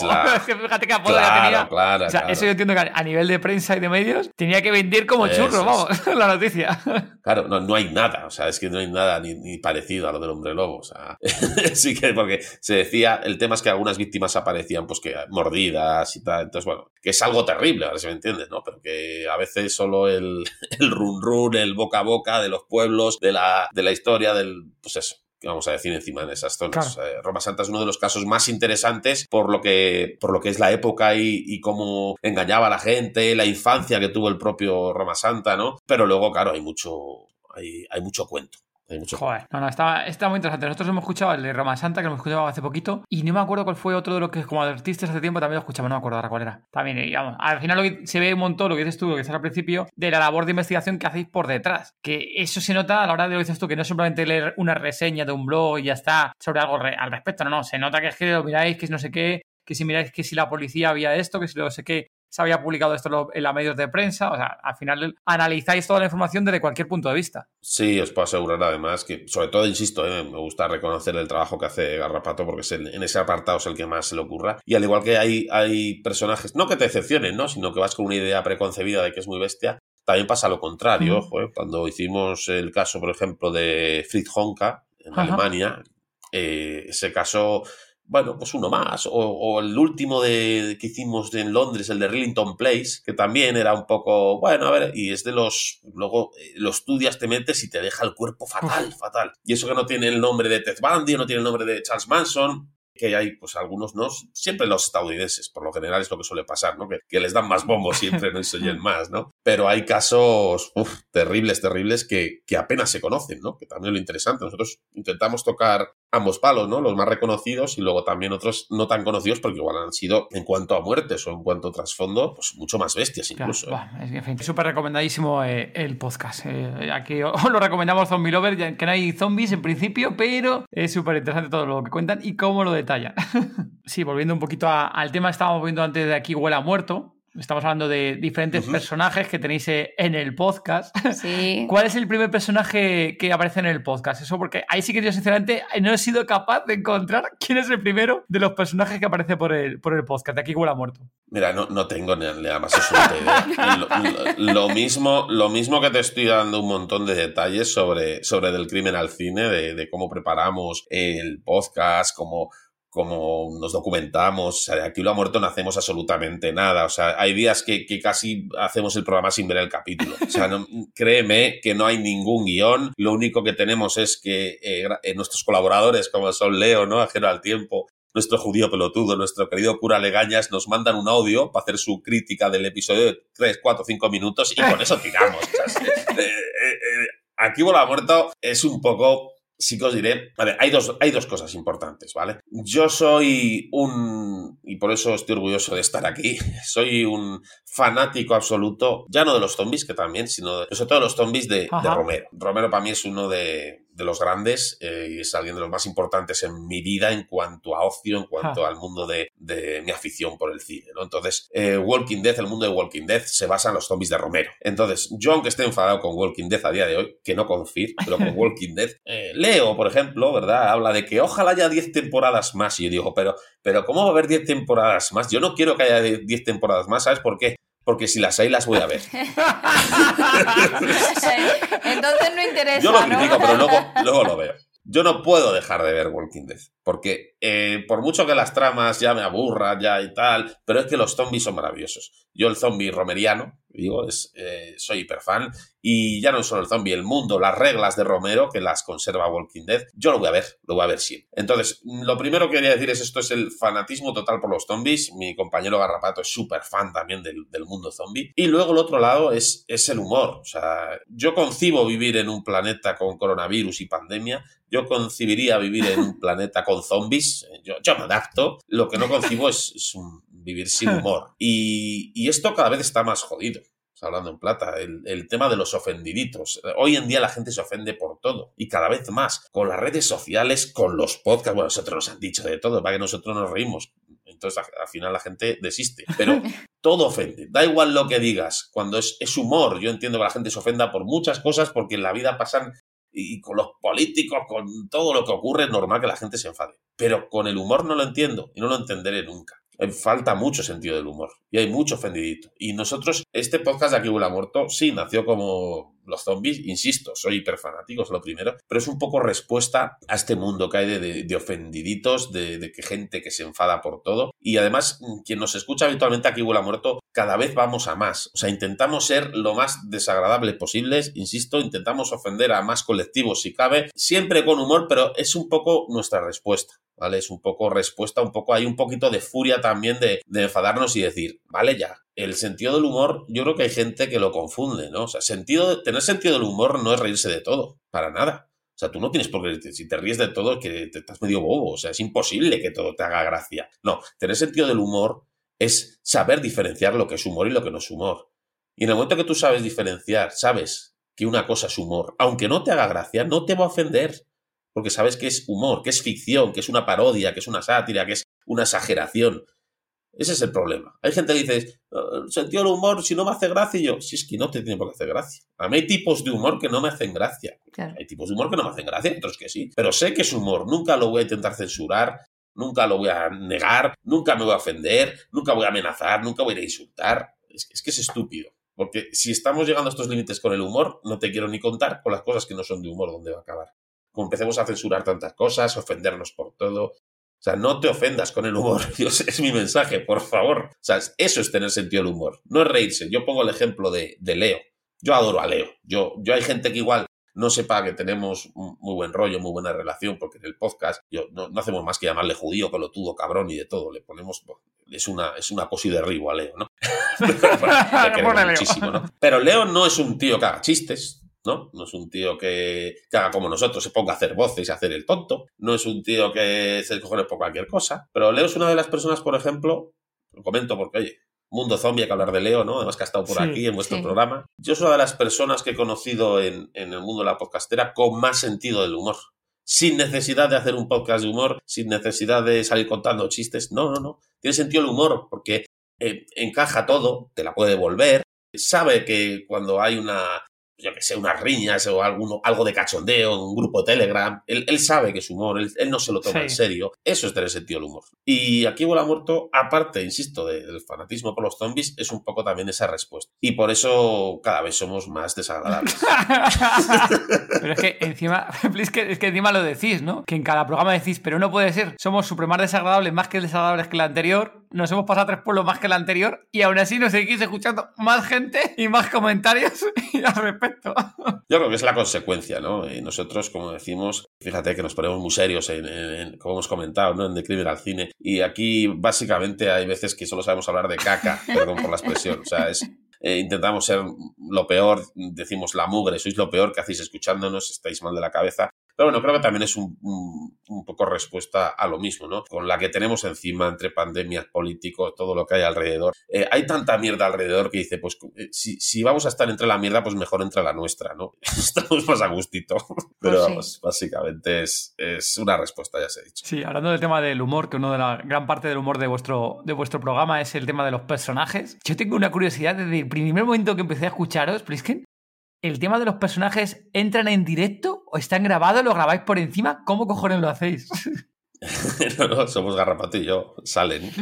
Fíjate que apodo claro, tenía. Claro, o sea, eso entiendo que a nivel de prensa y de medios tenía que vender como churro, vamos, [laughs] la noticia. Claro, no, no, hay nada, o sea, es que no hay nada ni, parecido a lo del hombre lobo, o sea, [laughs] sí que porque se decía, el tema es que algunas víctimas aparecían pues que mordidas y tal, entonces bueno, que es algo terrible, a ver si me entiendes, ¿no? Pero que a veces solo el, [laughs] el run run, el boca a boca de los pueblos, de la, de la historia, del, pues eso, vamos a decir encima en esas zonas. Eh, Roma Santa es uno de los casos más interesantes por lo que, por lo que es la época y, cómo engañaba a la gente, la infancia que tuvo el propio Roma Santa, ¿no? Pero luego, claro, hay mucho, hay, hay mucho cuento. Joder, no, no, está, está, muy interesante. Nosotros hemos escuchado el de Roma Santa, que lo hemos escuchado hace poquito, y no me acuerdo cuál fue otro de los que como artistas hace tiempo también lo escuchamos, no me acuerdo ahora cuál era. También, digamos, al final se ve un montón, lo que dices tú, lo que estás al principio, de la labor de investigación que hacéis por detrás. Que eso se nota a la hora de lo que dices tú, que no es simplemente leer una reseña de un blog y ya está sobre algo al respecto, no, no, se nota que es que lo miráis, que es no sé qué, que si miráis que si la policía había esto, que si lo sé qué, se había publicado esto en los medios de prensa. O sea, al final analizáis toda la información desde cualquier punto de vista. Sí, os puedo asegurar además que, sobre todo, insisto, eh, me gusta reconocer el trabajo que hace Garrapato porque es en ese apartado es el que más se le ocurra. Y al igual que hay, hay personajes, no que te decepcionen, ¿no? sino que vas con una idea preconcebida de que es muy bestia, también pasa lo contrario. Eh, cuando hicimos el caso, por ejemplo, de Fritz Honka en Alemania, eh, ese caso bueno, pues uno más. O, el último de, que hicimos en Londres, el de Rillington Place, que también era un poco, bueno, a ver, y es de los, luego eh, lo estudias, te metes y te deja el cuerpo fatal, fatal. Y eso que no tiene el nombre de Ted Bundy, no tiene el nombre de Charles Manson, que hay pues algunos no, siempre los estadounidenses, por lo general es lo que suele pasar, ¿no? Que, les dan más bombos siempre, no se oyen [laughs] más, ¿no? Pero hay casos terribles, terribles que, que apenas se conocen, ¿no? Que también es lo interesante. Nosotros intentamos tocar ambos palos, ¿no? Los más reconocidos y luego también otros no tan conocidos porque igual han sido en cuanto a muertes o en cuanto a trasfondo, pues mucho más bestias incluso. ¿eh? es súper recomendadísimo eh, el podcast. Eh, aquí os [laughs] lo recomendamos Zombie Lover, que no hay zombies en principio, pero es súper interesante todo lo que cuentan y cómo lo detallan. [laughs] sí, volviendo un poquito al tema, estábamos viendo antes de aquí Huela Muerto, Estamos hablando de diferentes personajes que tenéis eh, en el podcast. Sí. [laughs] ¿Cuál es el primer personaje que aparece en el podcast? Eso porque ahí sí que yo sinceramente no he sido capaz de encontrar quién es el primero de los personajes que aparece por el, por el podcast. De aquí huele muerto. Mira, no, no tengo ni la más idea. lo, mismo, lo mismo que te estoy dando un montón de detalles sobre, sobre del crimen al cine, de, de cómo preparamos el podcast, cómo como nos documentamos, o sea, aquí lo ha muerto no hacemos absolutamente nada, o sea, hay días que, casi hacemos el programa sin ver el capítulo, o sea, créeme que no hay ningún guion, lo único que tenemos es que eh, eh, nuestros colaboradores, como son Leo, ¿no? Ajeno al tiempo, nuestro judío pelotudo, nuestro querido cura Legañas, nos mandan un audio para hacer su crítica del episodio de 3, 4, 5 minutos y con eso tiramos. Eh, aquí lo ha muerto es un poco sí que os diré, a ver, hay dos, hay dos cosas importantes, ¿vale? Yo soy un, y por eso estoy orgulloso de estar aquí, [laughs] soy un fanático absoluto, ya no de los zombies, que también, sino de, sobre todo de los zombies de, de Romero. Romero para mí es uno de, de los grandes eh, y es alguien de los más importantes en mi vida en cuanto a ocio, en cuanto al mundo de, mi afición por el cine, ¿no? Entonces, eh, Walking Dead, el mundo de Walking Dead se basa en los zombies de Romero. Entonces, yo aunque esté enfadado con Walking Dead a día de hoy, que no confío, pero con [laughs] Walking Dead, eh, Leo, por ejemplo, ¿verdad? Habla de que ojalá haya 10 temporadas más y yo digo, pero, pero ¿cómo va a haber 10 temporadas más? Yo no quiero que haya 10 temporadas más, ¿sabes por qué? Porque si las hay las voy a ver. [laughs] Entonces no interesa. Yo lo critico, pero luego, luego lo veo. Yo no puedo dejar de ver Walking Dead, porque eh, por mucho que las tramas ya me aburran ya y tal, pero es que los zombies son maravillosos. Yo el zombie romeriano, digo, es, eh, soy hiperfan, y ya no solo el zombie, el mundo, las reglas de Romero, que las conserva Walking Dead, yo lo voy a ver, lo voy a ver siempre. Entonces, lo primero que quería decir es esto es el fanatismo total por los zombies, mi compañero Garrapato es súper fan también del, mundo zombie, y luego el otro lado es, es el humor, o sea, yo concibo vivir en un planeta con coronavirus y pandemia, yo concibiría vivir en un planeta con zombies, yo, me adapto, lo que no concibo es, vivir sin humor. Y, esto cada vez está más jodido hablando en plata, el, tema de los ofendiditos. Hoy en día la gente se ofende por todo y cada vez más con las redes sociales, con los podcasts. Bueno, nosotros nos han dicho de todo para que nosotros nos reímos. Entonces al final la gente desiste. Pero [laughs] todo ofende. Da igual lo que digas. Cuando es, es humor, yo entiendo que la gente se ofenda por muchas cosas porque en la vida pasan y con los políticos, con todo lo que ocurre, es normal que la gente se enfade. Pero con el humor no lo entiendo y no lo entenderé nunca. Falta mucho sentido del humor y hay mucho ofendidito. Y nosotros, este podcast de Aquí huele muerto, sí, nació como los zombies, insisto, soy hiperfanático, es lo primero, pero es un poco respuesta a este mundo que hay de, ofendiditos, de, que gente que se enfada por todo. Y además, quien nos escucha habitualmente aquí huele muerto, cada vez vamos a más. O sea, intentamos ser lo más desagradable posible, insisto, intentamos ofender a más colectivos si cabe, siempre con humor, pero es un poco nuestra respuesta. ¿Vale? Es un poco respuesta, un poco, hay un poquito de furia también de, enfadarnos y decir, vale ya, el sentido del humor, yo creo que hay gente que lo confunde, ¿no? O sea, sentido, tener sentido del humor no es reírse de todo, para nada. O sea, tú no tienes por qué, si te ríes de todo, que te estás medio bobo, o sea, es imposible que todo te haga gracia. No, tener sentido del humor es saber diferenciar lo que es humor y lo que no es humor. Y en el momento que tú sabes diferenciar, sabes que una cosa es humor, aunque no te haga gracia, no te va a ofender, porque sabes que es humor, que es ficción, que es una parodia, que es una sátira, que es una exageración. Ese es el problema. Hay gente que dice, sentido del humor, si no me hace gracia, y yo, si es que no te tiene por qué hacer gracia. A mí hay tipos de humor que no me hacen gracia. Hay tipos de humor que no me hacen gracia, otros que sí. Pero sé que es humor, nunca lo voy a intentar censurar, nunca lo voy a negar, nunca me voy a ofender, nunca voy a amenazar, nunca voy a insultar. Es, es que es estúpido. Porque si estamos llegando a estos límites con el humor, no te quiero ni contar con las cosas que no son de humor dónde va a acabar. Como empecemos a censurar tantas cosas, ofendernos por todo, o sea, no te ofendas con el humor. [laughs] Dios, es mi mensaje, por favor. O sea, eso es tener sentido del humor. No es reírse. Yo pongo el ejemplo de, Leo. Yo adoro a Leo. Yo, yo hay gente que igual no sepa que tenemos muy buen rollo, muy buena relación, porque en el podcast yo, no, hacemos más que llamarle judío, pelotudo, cabrón y de todo. Le ponemos, es una, es una cosa y derribo a Leo, ¿no? [laughs] [laughs] muchísimo, ¿no? Pero Leo no es un tío que haga chistes, ¿no? No es un tío que, haga como nosotros, se ponga a hacer voces y a hacer el tonto. No es un tío que se cojones por cualquier cosa. Pero Leo es una de las personas, por ejemplo, lo comento porque, oye, Mundo Zombie, hay que hablar de Leo, ¿no? Además que ha estado por aquí en vuestro programa. Yo soy una de las personas que he conocido en, en el mundo de la podcastera con más sentido del humor sin necesidad de hacer un podcast de humor, sin necesidad de salir contando chistes. No, no, no. Tiene sentido el humor porque eh, encaja todo, te la puede devolver, sabe que cuando hay una yo que sé, unas riñas o alguno, algo de cachondeo en un grupo de Telegram. Él, sabe que es humor, él, no se lo toma en serio. Eso es tener sentido del humor. Y aquí Vuela Muerto, aparte, insisto, del fanatismo por los zombies, es un poco también esa respuesta. Y por eso cada vez somos más desagradables. [laughs] [laughs] pero es que encima, [laughs] es que, es que encima lo decís, ¿no? Que en cada programa decís, pero no puede ser, somos súper más desagradables, más que desagradables que el anterior, nos hemos pasado tres pueblos más que el anterior y aún así nos seguís escuchando más gente y más comentarios [laughs] al respecto. Yo creo que es la consecuencia, ¿no? Y nosotros, como decimos, fíjate que nos ponemos muy serios, en, como hemos comentado, ¿no? En Crimen al Cine. Y aquí, básicamente, hay veces que solo sabemos hablar de caca, [laughs] perdón por la expresión. O sea, es, eh, intentamos ser lo peor, decimos la mugre, sois lo peor que hacéis escuchándonos, estáis mal de la cabeza. Pero bueno, creo que también es un, un, poco respuesta a lo mismo, ¿no? Con la que tenemos encima entre pandemias, políticos, todo lo que hay alrededor. Eh, hay tanta mierda alrededor que dice, pues eh, si, si, vamos a estar entre la mierda, pues mejor entre la nuestra, ¿no? [laughs] Estamos más a gustito. Pero pues básicamente es, es, una respuesta, ya se ha dicho. Sí, hablando del tema del humor, que uno de la gran parte del humor de vuestro, de vuestro programa es el tema de los personajes. Yo tengo una curiosidad desde el primer momento que empecé a escucharos, Plisken, ¿El tema de los personajes entran en directo o están grabados? ¿Lo grabáis por encima? ¿Cómo cojones lo hacéis? [laughs] [laughs] no, no, somos Garrapato y yo. Salen,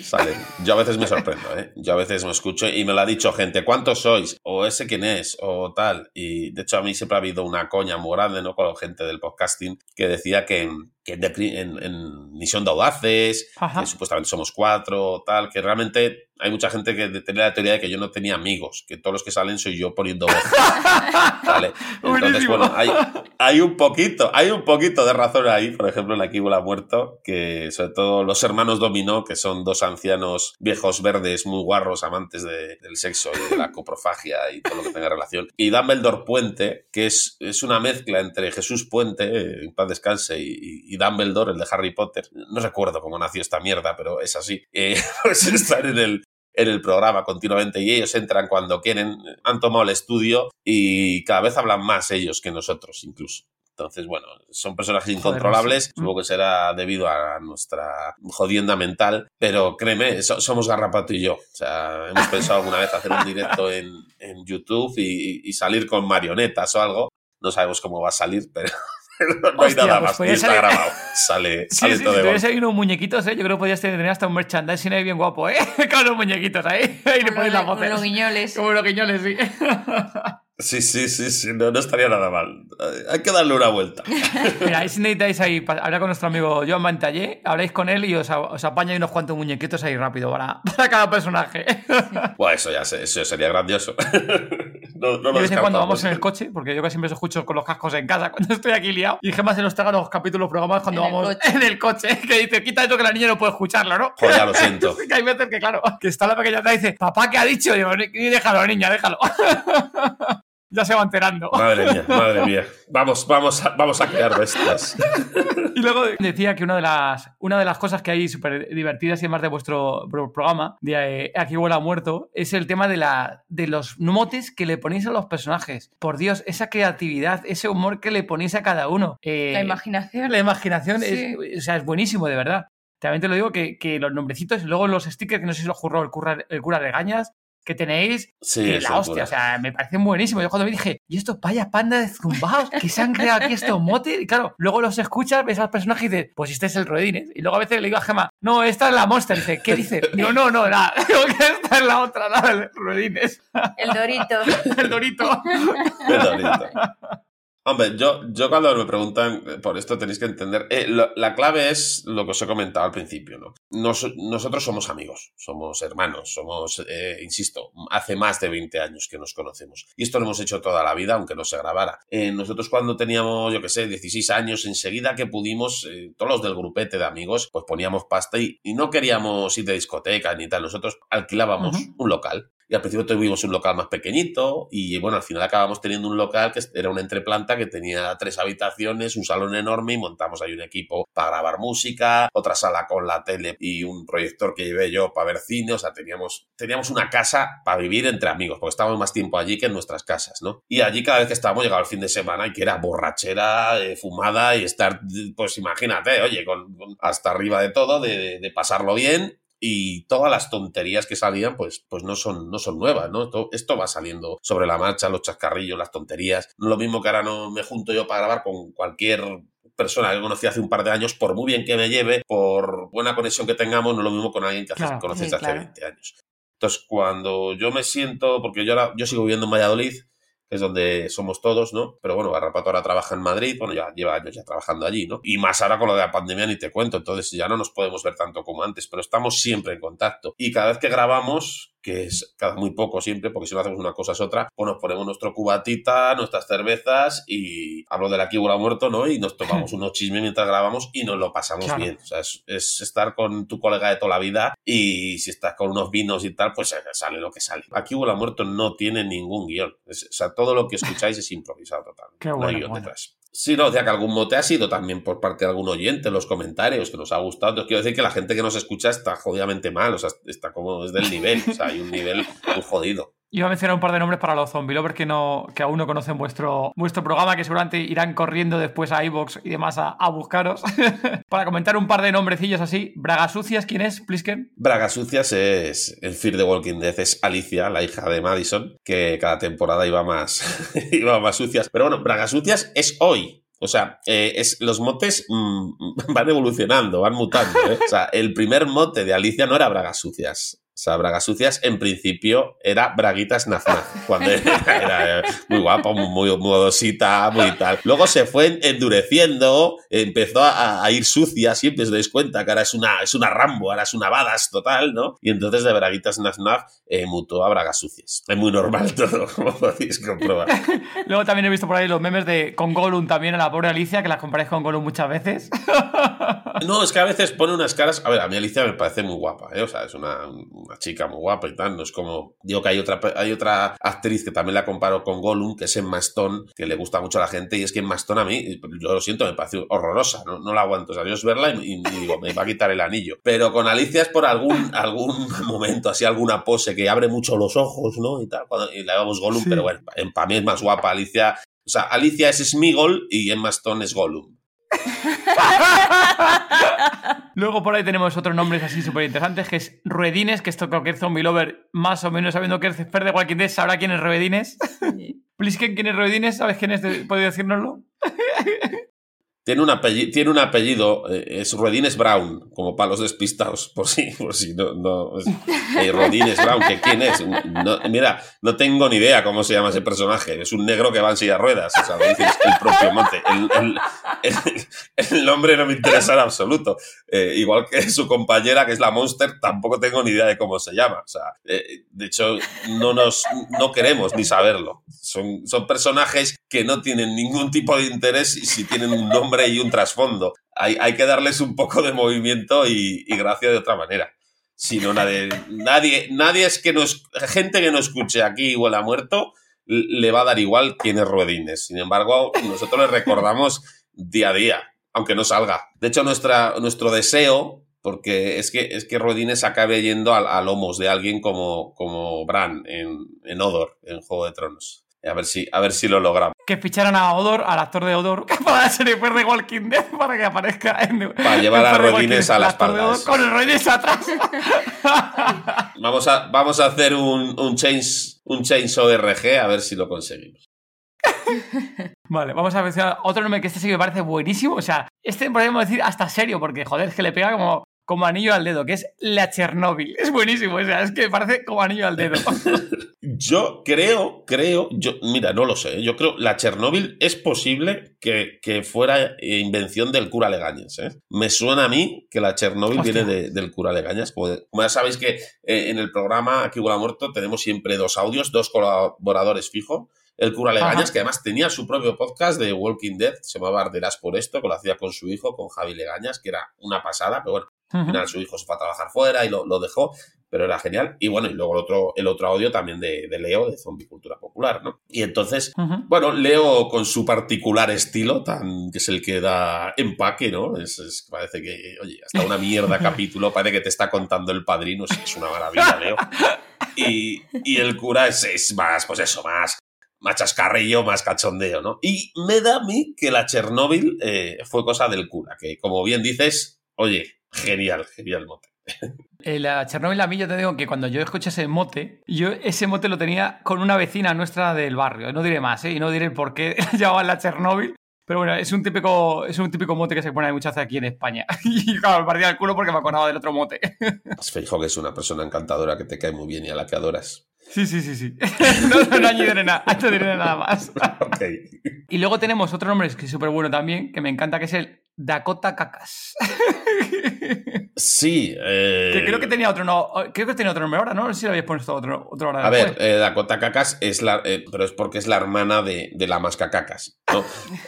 salen. Yo a veces me sorprendo, ¿eh? Yo a veces me escucho y me lo ha dicho gente, ¿cuántos sois? O ese quién es, o tal. Y de hecho a mí siempre ha habido una coña muy grande, ¿no? Con la gente del podcasting que decía que, que en, en, Misión de Audaces, que supuestamente somos cuatro, tal, que realmente hay mucha gente que tiene la teoría de que yo no tenía amigos, que todos los que salen soy yo poniendo voz. [laughs] ¿Vale? Entonces, bueno, hay, hay, un poquito, hay un poquito de razón ahí, por ejemplo, en la Kibula Muerto, que sobre todo los hermanos Dominó, que son dos ancianos viejos verdes muy guarros, amantes del sexo y de la coprofagia y todo lo que tenga relación, y Dumbledore Puente, que es, es una mezcla entre Jesús Puente, en paz descanse, y, y, Dumbledore, el de Harry Potter. No recuerdo cómo nació esta mierda, pero es así. Eh, [laughs] pues están en el, en el programa continuamente y ellos entran cuando quieren, han tomado el estudio y cada vez hablan más ellos que nosotros incluso. Entonces, bueno, son personajes incontrolables, supongo que será debido a nuestra jodienda mental, pero créeme, somos Garrapato y yo. O sea, hemos pensado alguna vez hacer un [laughs] directo en, en YouTube y, y, salir con marionetas o algo. No sabemos cómo va a salir, pero no hay nada pues más. está grabado. Sale, [laughs] sale todo si tuviese ahí unos muñequitos, ¿eh? yo creo que podías tener hasta un merchandising ahí bien guapo, ¿eh? [laughs] Con los muñequitos ahí. [laughs] Ahí le ponéis la voz. Como los guiñoles. Como los guiñoles, sí. Sí, sí, sí, sí, no, no, estaría nada mal. Hay que darle una vuelta. [laughs] Mira, ahí si necesitáis ahí hablar con nuestro amigo Joan Mantallé, habláis con él y os, os apaña unos cuantos muñequitos ahí rápido para, [laughs] para cada personaje. [laughs] Bueno, eso ya eso sería grandioso. No, no de vez en cuando vamos en el coche, porque yo casi siempre os escucho con los cascos en casa cuando estoy aquí liado. Y Gemma se nos traga los capítulos programados cuando vamos en el coche, que dice, quita esto que la niña no puede escucharlo, ¿no? Joder, ya lo siento. que hay veces que, claro, que está la pequeña y dice, papá, ¿qué ha dicho? Y digo, déjalo, niña, déjalo ya se va enterando. Madre mía, [laughs] madre mía. Vamos, vamos, a, vamos a crear bestias. Y luego decía que una de las, una de las cosas que hay súper divertidas y además de vuestro programa, de eh, Aquí huele muerto, es el tema de, la, de los motes que le ponéis a los personajes. Por Dios, esa creatividad, ese humor que le ponéis a cada uno. Eh, la imaginación. La imaginación es, o sea, es buenísimo, de verdad. También te lo digo que, que, los nombrecitos, y luego los stickers, que no sé si los juró el cura, el cura Regañas, que tenéis, sí, la hostia, o sea, me parecen buenísimos. Yo cuando me dije, ¿y estos payas panda de zumbaos que se han creado aquí estos motes? Y claro, luego los escuchas, ves al personaje y dices, pues este es el Rodines. Y luego a veces le digo a Gemma, no, esta es la Monster. Y dice, ¿qué dice? Digo, no, no, nada, [laughs] digo que esta es la otra, nada, el Rodines. [laughs] El Dorito. el Dorito. el Dorito. Hombre, yo, yo cuando me preguntan eh, por esto tenéis que entender, eh, la clave es lo que os he comentado al principio, ¿no? nosotros somos amigos, somos hermanos, somos, eh, insisto, hace más de 20 años que nos conocemos. Y esto lo hemos hecho toda la vida, aunque no se grabara. nosotros cuando teníamos, yo qué sé, 16 años, enseguida que pudimos, todos los del grupete de amigos, pues poníamos pasta y, no queríamos ir de discoteca ni tal, nosotros alquilábamos un local y al principio tuvimos un local más pequeñito y bueno, al final acabamos teniendo un local que era una entreplanta que tenía tres habitaciones, un salón enorme y montamos ahí un equipo para grabar música, otra sala con la tele y un proyector que llevé yo para ver cine, o sea, teníamos, teníamos una casa para vivir entre amigos, porque estábamos más tiempo allí que en nuestras casas, ¿no? Y allí cada vez que estábamos llegaba el fin de semana y que era borrachera, eh, fumada y estar, pues imagínate, oye, con, hasta arriba de todo, de, de pasarlo bien y todas las tonterías que salían, pues, pues no, son, no son nuevas, ¿no? Esto, esto, va saliendo sobre la marcha, los chascarrillos, las tonterías. Lo mismo que ahora no me junto yo para grabar con cualquier persona que conocí hace un par de años, por muy bien que me lleve, por buena conexión que tengamos, no es lo mismo con alguien que hace, conoces hace 20 años. Entonces, cuando yo me siento, porque yo ahora, yo sigo viviendo en Valladolid, es donde somos todos, ¿no? Pero bueno, Garrapato ahora trabaja en Madrid, bueno, ya lleva años ya trabajando allí, ¿no? Y más ahora con lo de la pandemia ni te cuento, entonces ya no nos podemos ver tanto como antes, pero estamos siempre en contacto. Y cada vez que grabamos, que es cada muy poco siempre, porque si no hacemos una cosa es otra, pues nos ponemos nuestro cubatita, nuestras cervezas y hablo de la kibula muerto, ¿no? Y nos tomamos [laughs] unos chismes mientras grabamos y nos lo pasamos bien. O sea, es, estar con tu colega de toda la vida y si estás con unos vinos y tal, pues eh, sale lo que sale. Aquí muerto no tiene ningún guion. o sea, todo lo que escucháis es improvisado total. no hay guion detrás. Sí, no, o sea que algún mote ha sido también por parte de algún oyente en los comentarios que nos ha gustado. Entonces quiero decir que la gente que nos escucha está jodidamente mal, o sea, está como desde el nivel, o sea, hay un nivel muy jodido. Iba a mencionar un par de nombres para los zombie lovers que, no, que aún no conocen vuestro, vuestro programa, que seguramente irán corriendo después a iBox y demás a, buscaros. [laughs] para comentar un par de nombrecillos así. Braga Sucias, ¿quién es, Plisken? Braga Sucias es el Fear de Walking Dead, es Alicia, la hija de Madison, que cada temporada iba más, [laughs] iba más sucias. Pero bueno, Braga Sucias es hoy, o sea, eh, es, los motes mm, [laughs] van evolucionando, van mutando. ¿eh? O sea, el primer mote de Alicia no era Bragas Sucias. O sea, bragas sucias en principio era braguitas naznaz, cuando era, muy guapa, muy, modosita, muy tal. Luego se fue endureciendo, empezó a, ir sucia, siempre os dais cuenta que ahora es una, es una Rambo, ahora es una Badas total, ¿no? Y entonces de braguitas naznaz eh, mutó a bragas sucias. Es muy normal todo, como podéis comprobar. [laughs] Luego también he visto por ahí los memes de con Gollum también a la pobre Alicia, que la comparáis con Gollum muchas veces. no, es que a veces pone unas caras... A ver, a mí Alicia me parece muy guapa, ¿eh? O sea, es una una chica muy guapa y tal. No es como. Digo que hay otra, hay otra actriz que también la comparo con Gollum, que es Emma Stone, que le gusta mucho a la gente. Y es que Emma Stone a mí, yo lo siento, me parece horrorosa. No, no la aguanto. O sea, yo es verla y, digo, me va a quitar el anillo. Pero con Alicia es por algún, algún [laughs] momento, así alguna pose que abre mucho los ojos, ¿no? Y tal. Cuando, y la llamamos Gollum, pero bueno, para mí es más guapa Alicia. O sea, Alicia es Smigol y Emma Stone es Gollum. [laughs] Luego por ahí tenemos otros nombres así súper interesantes, que es Ruedines, que esto cualquier zombie lover, más o menos sabiendo que es expert de Walking Dead, sabrá quién es Ruedines. Plisken, ¿quién es Ruedines? ¿Sabes quién es? ¿Puedes decírnoslo? Tiene un apellido, tiene un apellido eh, es Rodines Brown, como palos despistados, [laughs] por si, por si no, no eh, Rodines Brown, que quién es. mira, no tengo ni idea cómo se llama ese personaje. Es un negro que va en silla de ruedas, o sea, lo dices el propio monte. El, nombre no me interesa en absoluto. Eh, igual que su compañera, que es la Monster, tampoco tengo ni idea de cómo se llama. O sea, de hecho, no nos, no queremos ni saberlo. Son, son personajes que no tienen ningún tipo de interés y si tienen un nombre y un trasfondo. Hay, hay, que darles un poco de movimiento y, gracia de otra manera. Si no, nadie, nadie, nadie es que nos, gente que no escuche aquí o ha muerto, le va a dar igual quién es Ruedines. Sin embargo, nosotros le recordamos día a día, aunque no salga. De hecho, nuestra, nuestro deseo, porque es que, es que Ruedines acabe yendo a, lomos de alguien como, como Bran en, en Odor, en Juego de Tronos. A ver si, a ver si lo logramos. Que ficharan a Odor, al actor de Odor, [laughs] para la serie de Walking Dead para que aparezca en. Para llevar a Rodines a las espalda. Con el Rodines atrás. [laughs] vamos, a, vamos a hacer un, un, change, un change ORG a ver si lo conseguimos. [laughs] vale, vamos a ver otro nombre que este sí me parece buenísimo. O sea, este podríamos decir hasta serio, porque joder, es que le pega como como anillo al dedo, que es la Chernóbil. Es buenísimo, o sea, es que parece como anillo al dedo. Yo creo, creo, yo, mira, no lo sé, yo creo, la Chernóbil es posible que, fuera invención del cura Legañas. ¿eh? Me suena a mí que la Chernóbil viene del cura Legañas. Como, ya sabéis que eh, en el programa Aquí huele muerto tenemos siempre dos audios, dos colaboradores fijos el cura Legañas, que además tenía su propio podcast de Walking Dead, se llamaba Arderás por esto, que lo hacía con su hijo, con Javi Legañas, que era una pasada, pero bueno, al final su hijo se fue a trabajar fuera y lo, dejó, pero era genial. Y bueno, y luego el otro, el otro audio también de, Leo, de Zombie Cultura Popular, ¿no? Y entonces, bueno, Leo con su particular estilo, tan que es el que da empaque, ¿no? Es, parece que, oye, hasta una mierda [laughs] capítulo, parece que te está contando el padrino, es una maravilla, Leo. Y, el cura es, es, más, pues eso, más más chascarrillo, más cachondeo, ¿no? Y me da a mí que la Chernóbil eh, fue cosa del cura, que como bien dices, oye, genial, genial mote. [laughs] Eh, la Chernóbil a mí yo te digo que cuando yo escuché ese mote, yo ese mote lo tenía con una vecina nuestra del barrio. No diré más, ¿eh? Y no diré por qué [laughs] llamaban la Chernóbil. Pero bueno, es un típico, es un típico mote que se pone muchas veces aquí en España. [laughs] Y claro, me partía el culo porque me acordaba del otro mote. [laughs] Has que es una persona encantadora que te cae muy bien y a la que adoras. Sí, sí, sí, sí. [laughs] no, no añadiré nada, añadiré nada más. [laughs] okay. Y luego tenemos otro nombre que es súper bueno también, que me encanta, que es el Dakota Cacas. [laughs] Sí. Eh... Que creo que tenía otro no, creo que tenía otro nombre ahora, ¿no? No sé si lo habéis puesto otro, otro ahora. A ver, eh, Dakota Cacas es la, eh, pero es porque es la hermana de, de la Mascacacas.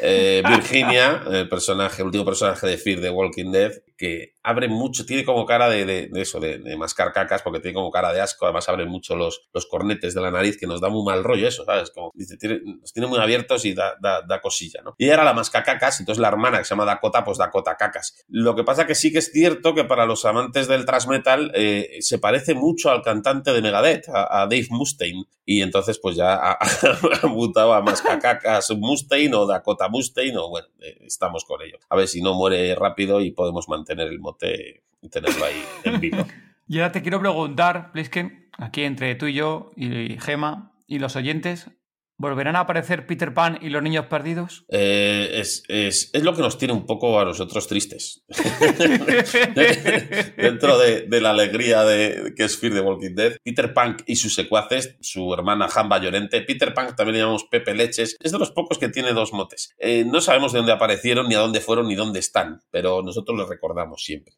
Eh, Virginia, el personaje, el último personaje de Fear de Walking Dead, que abre mucho, tiene como cara de, eso, de, de, mascar cacas, porque tiene como cara de asco, además abre mucho los, los cornetes de la nariz, que nos da muy mal rollo eso, ¿sabes? Como dice, tiene, tiene muy abiertos y da, da, cosilla, ¿no? Y ella era la mascacacas, entonces la hermana que se llama Dakota, pues Dakota Cacas. Lo que pasa que sí que es cierto que para los amantes del thrash metal eh, se parece mucho al cantante de Megadeth, a, Dave Mustaine, y entonces pues ya ha [laughs] mutado a mascacacas Mustaine o Dakota Mustaine, o bueno, eh, estamos con ello. A ver si no muere rápido y podemos mantener tener el mote y tenerlo ahí en vivo. [laughs] y ahora te quiero preguntar, Plisken, aquí entre tú y yo y Gema y los oyentes, ¿Volverán a aparecer Peter Pan y los niños perdidos? Eh, es, es, es, lo que nos tiene un poco a nosotros tristes. [laughs] Dentro de, de, la alegría de que es Fear the Walking Dead, Peter Pan y sus secuaces, su hermana Jamba Llorente, Peter Pan también le llamamos Pepe Leches, es de los pocos que tiene dos motes. Eh, no sabemos de dónde aparecieron, ni a dónde fueron, ni dónde están, pero nosotros los recordamos siempre.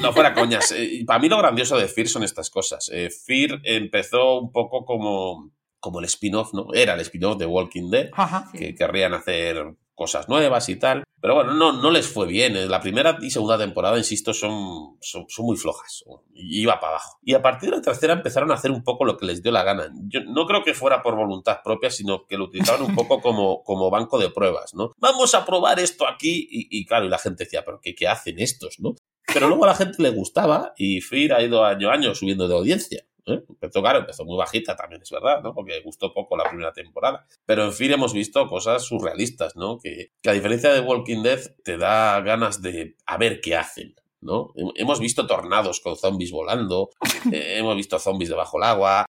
No fuera coñas. Eh, para mí lo grandioso de Fear son estas cosas. Fear empezó un poco como como el spin-off, ¿no? Era el spin-off de Walking Dead, Ajá. que querrían hacer cosas nuevas y tal. Pero bueno, no, no les fue bien. La primera y segunda temporada, insisto, son, son, son muy flojas. Iba para abajo. Y a partir de la tercera empezaron a hacer un poco lo que les dio la gana. Yo no creo que fuera por voluntad propia, sino que lo utilizaban un poco como, como banco de pruebas, ¿no? Vamos a probar esto aquí. Y, y claro, y la gente decía, ¿pero qué, qué hacen estos, no? Pero luego a la gente le gustaba y Fear ha ido año a año subiendo de audiencia. ¿Eh? Empezó, claro, empezó muy bajita también, es verdad, ¿no? Porque gustó poco la primera temporada. Pero en fin, hemos visto cosas surrealistas, ¿no? Que, que a diferencia de Walking Dead, te da ganas de a ver qué hacen. ¿no? Hemos visto tornados con zombies volando, [laughs] eh, hemos visto zombies debajo del agua,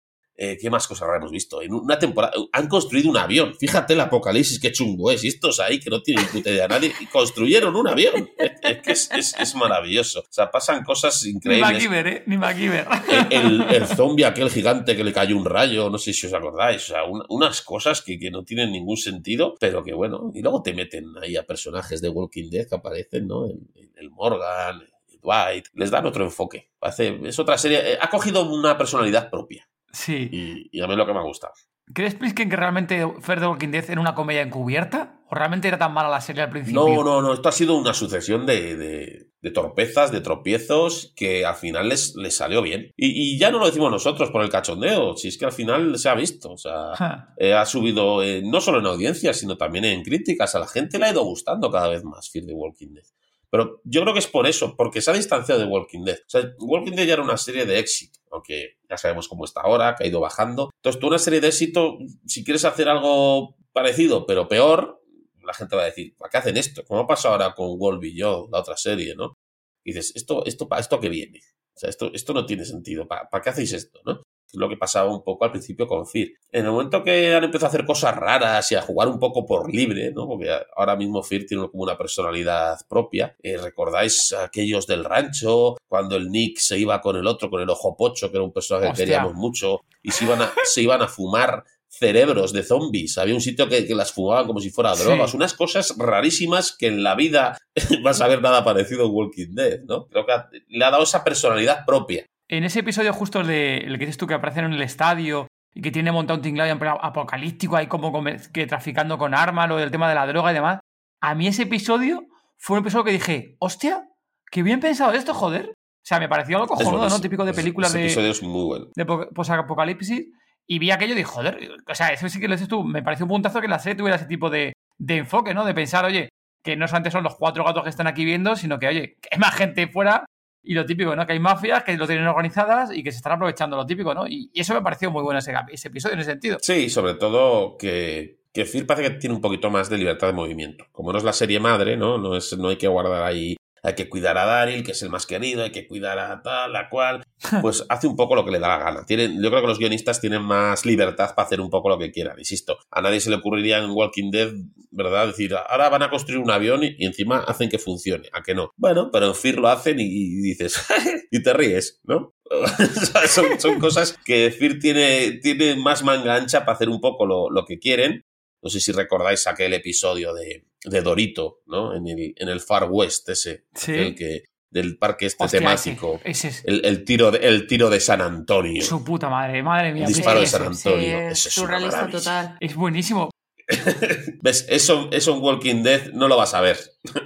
eh, ¿Qué más cosas hemos visto? En una temporada. Han construido un avión. Fíjate el apocalipsis, qué chungo es. Y estos ahí que no tienen puta idea nadie. Y construyeron un avión. [laughs] Es, que es, es, es, maravilloso. O sea, pasan cosas increíbles. Ni MacGyver, ¿eh? Ni MacGyver. El, [laughs] el, zombie, aquel gigante que le cayó un rayo. No sé si os acordáis. O sea, un, unas cosas que, que, no tienen ningún sentido. Pero que bueno. Y luego te meten ahí a personajes de Walking Dead que aparecen, ¿no? El, el Morgan. El Dwight. Les dan otro enfoque. Parece, es otra serie. Ha cogido una personalidad propia. Sí. Y, y, a mí es lo que me ha gustado. ¿Crees, Plisken, que realmente Fear the Walking Dead era una comedia encubierta? ¿O realmente era tan mala la serie al principio? No, no, no. Esto ha sido una sucesión de, de, de torpezas, de tropiezos, que al final les, les salió bien. Y, y, ya no lo decimos nosotros por el cachondeo, si es que al final se ha visto. O sea, eh, ha subido eh, no solo en audiencia, sino también en críticas. A la gente le ha ido gustando cada vez más Fear the Walking Dead. Pero yo creo que es por eso, porque se ha distanciado de Walking Dead. O sea, Walking Dead ya era una serie de éxito, aunque ya sabemos cómo está ahora, que ha ido bajando. Entonces, tú una serie de éxito, si quieres hacer algo parecido, pero peor, la gente va a decir, ¿para qué hacen esto? Como ha pasado ahora con World Beyond, la otra serie, ¿no? Y dices, ¿esto, esto, ¿para esto qué viene? O sea, esto, esto no tiene sentido. ¿Para, ¿Para qué hacéis esto, no? Lo que pasaba un poco al principio con Fear. En el momento que han empezado a hacer cosas raras y a jugar un poco por libre, ¿no? Porque ahora mismo Fear tiene como una personalidad propia. Eh, ¿Recordáis aquellos del rancho? Cuando el Nick se iba con el otro, con el ojo pocho, que era un personaje Hostia. que queríamos mucho, y se iban a, se iban a fumar cerebros de zombies. Había un sitio que, que las fumaban como si fuera drogas. Sí. Unas cosas rarísimas que en la vida [laughs] vas a ver nada parecido a Walking Dead, ¿no? Creo que le ha dado esa personalidad propia en ese episodio justo de, el que dices tú que aparecen en el estadio y que tiene montado un tinglado apocalíptico ahí como que traficando con armas, lo del tema de la droga y demás. A mí ese episodio fue un episodio que dije, hostia, qué bien pensado esto, joder. O sea, me pareció algo cojonudo, ¿no? Típico de películas episodio es muy bueno. de posapocalipsis. Y vi aquello y dije, joder, o sea, eso sí que lo dices tú, me pareció un puntazo que la serie tuviera ese tipo de, de enfoque, ¿no? De pensar, oye, que no solamente son los cuatro gatos que están aquí viendo, sino que, oye, que hay más gente fuera y lo típico, ¿no? Que hay mafias que lo tienen organizadas y que se están aprovechando lo típico, ¿no? Y, eso me pareció muy bueno ese, ese, episodio en ese sentido. Sí, sobre todo que, que Phil parece que tiene un poquito más de libertad de movimiento. Como no es la serie madre, ¿no? No, es, no hay que guardar ahí hay que cuidar a Daryl, que es el más querido, hay que cuidar a tal, a cual, pues [laughs] hace un poco lo que le da la gana. Tienen, yo creo que los guionistas tienen más libertad para hacer un poco lo que quieran. Insisto, a nadie se le ocurriría en Walking Dead, ¿verdad? Decir, ahora van a construir un avión y, y encima hacen que funcione, ¿a que no? Bueno, pero en Fear lo hacen y, y dices, [laughs] y te ríes, ¿no? [laughs] son, son, cosas que Fear tiene, tiene más manga ancha para hacer un poco lo, lo que quieren. No sé si recordáis aquel episodio de, de Dorito, ¿no? En el, en el Far West, ese. Sí. El que, del parque este Hostia, temático. Ese, ese es... el, el, tiro de, el tiro de San Antonio. Su puta madre, madre mía. El disparo sí, de San Antonio. Sí, es es surrealista total. Es buenísimo. [laughs] ¿Ves? Eso, eso en Walking Dead no lo vas a ver.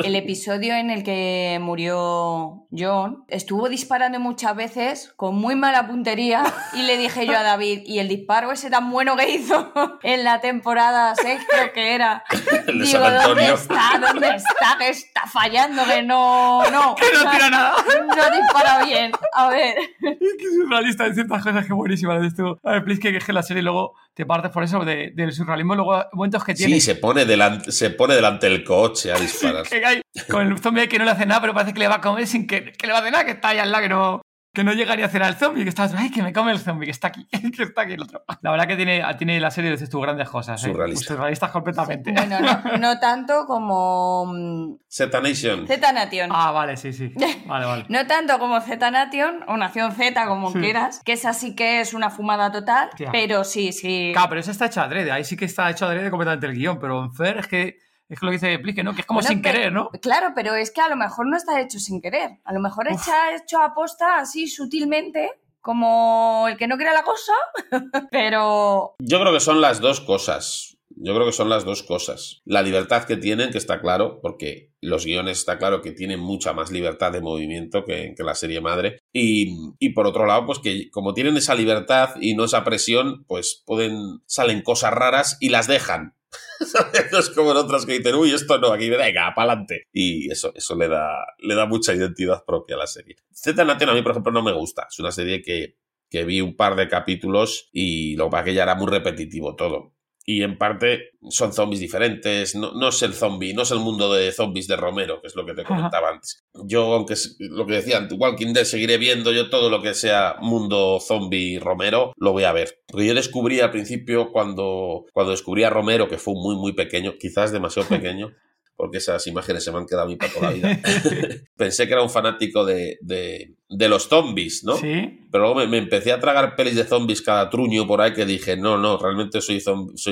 El episodio en el que murió John estuvo disparando muchas veces con muy mala puntería y le dije yo a David, y el disparo ese tan bueno que hizo [laughs] en la temporada 6 creo que era. [laughs] El de Digo, San Antonio. ¿dónde está? ¿Dónde está? Que está fallando, que no... No, [laughs] Que no tira nada. no dispara bien. A ver. que surrealista de ciertas cosas que buenísima de esto. A ver, please, que, que la serie luego te partes por eso de, del surrealismo. Luego, momentos que tiene. Sí, se pone, delante, se pone delante del coche a disparar. [laughs] que hay, con el zombie que no le hace nada, pero parece que le va a comer sin que, que le va a hacer nada, que está ahí al lado, que no, que no llegaría a hacer al zombie, que está ay, que me come el zombie, que está aquí, [laughs] que está aquí el otro. La verdad que tiene, tiene la serie, de tus grandes cosas. ¿eh? Surrealista. Surrealistas completamente. Bueno, no, [laughs] no tanto como mm, Z Nation. Z Nation. Ah, vale, sí, sí. Vale, vale. No tanto como Z Nation o Nación Z, como Sí. quieras, que esa sí que es una fumada total, pero sí, sí. Claro, pero eso está hecho adrede, ahí sí que está hecho adrede completamente el guion, pero en Fer es que es que lo que dice Plisken, ¿no? Que es como Bueno, sin querer, ¿no? Claro, pero es que a lo mejor no está hecho sin querer. A lo mejor está hecho a posta así sutilmente, como el que no quiere la cosa, [laughs] pero Yo creo que son las dos cosas. Yo creo que son las dos cosas. La libertad que tienen, que está claro, porque los guiones está claro que tienen mucha más libertad de movimiento que, que la serie madre. Y, y por otro lado, pues que como tienen esa libertad y no esa presión, pues pueden, salen cosas raras y las dejan. [laughs] no es como en otras que dicen, uy, esto no, aquí venga, pa'lante. Y eso, eso le da, le da mucha identidad propia a la serie. Z Nation a mí, por ejemplo, no me gusta. Es una serie que, que vi un par de capítulos y lo que pasa que ya era muy repetitivo todo. Y en parte son zombies diferentes, no, no es el zombie, no es el mundo de zombies de Romero, que es lo que te [laughs] comentaba antes. Yo, aunque es lo que decían, Walking Dead seguiré viendo yo todo lo que sea mundo zombie Romero, lo voy a ver. Porque yo descubrí al principio cuando, cuando descubrí a Romero, que fue muy, muy pequeño, quizás demasiado [laughs] pequeño, porque esas imágenes se me han quedado a mí para toda la vida. [laughs] Pensé que era un fanático de, de, de los zombies, ¿no? Sí. Pero luego me, me empecé a tragar pelis de zombies cada truño por ahí que dije, no, no, realmente soy,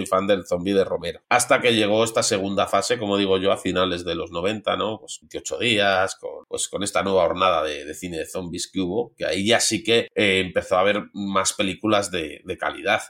fan del zombie de Romero. Hasta que llegó esta segunda fase, como digo yo, a finales de los 90, ¿no? Pues 28 días, con, pues con esta nueva hornada de, de cine de zombies que hubo, que ahí ya sí que eh, empezó a haber más películas de, de calidad.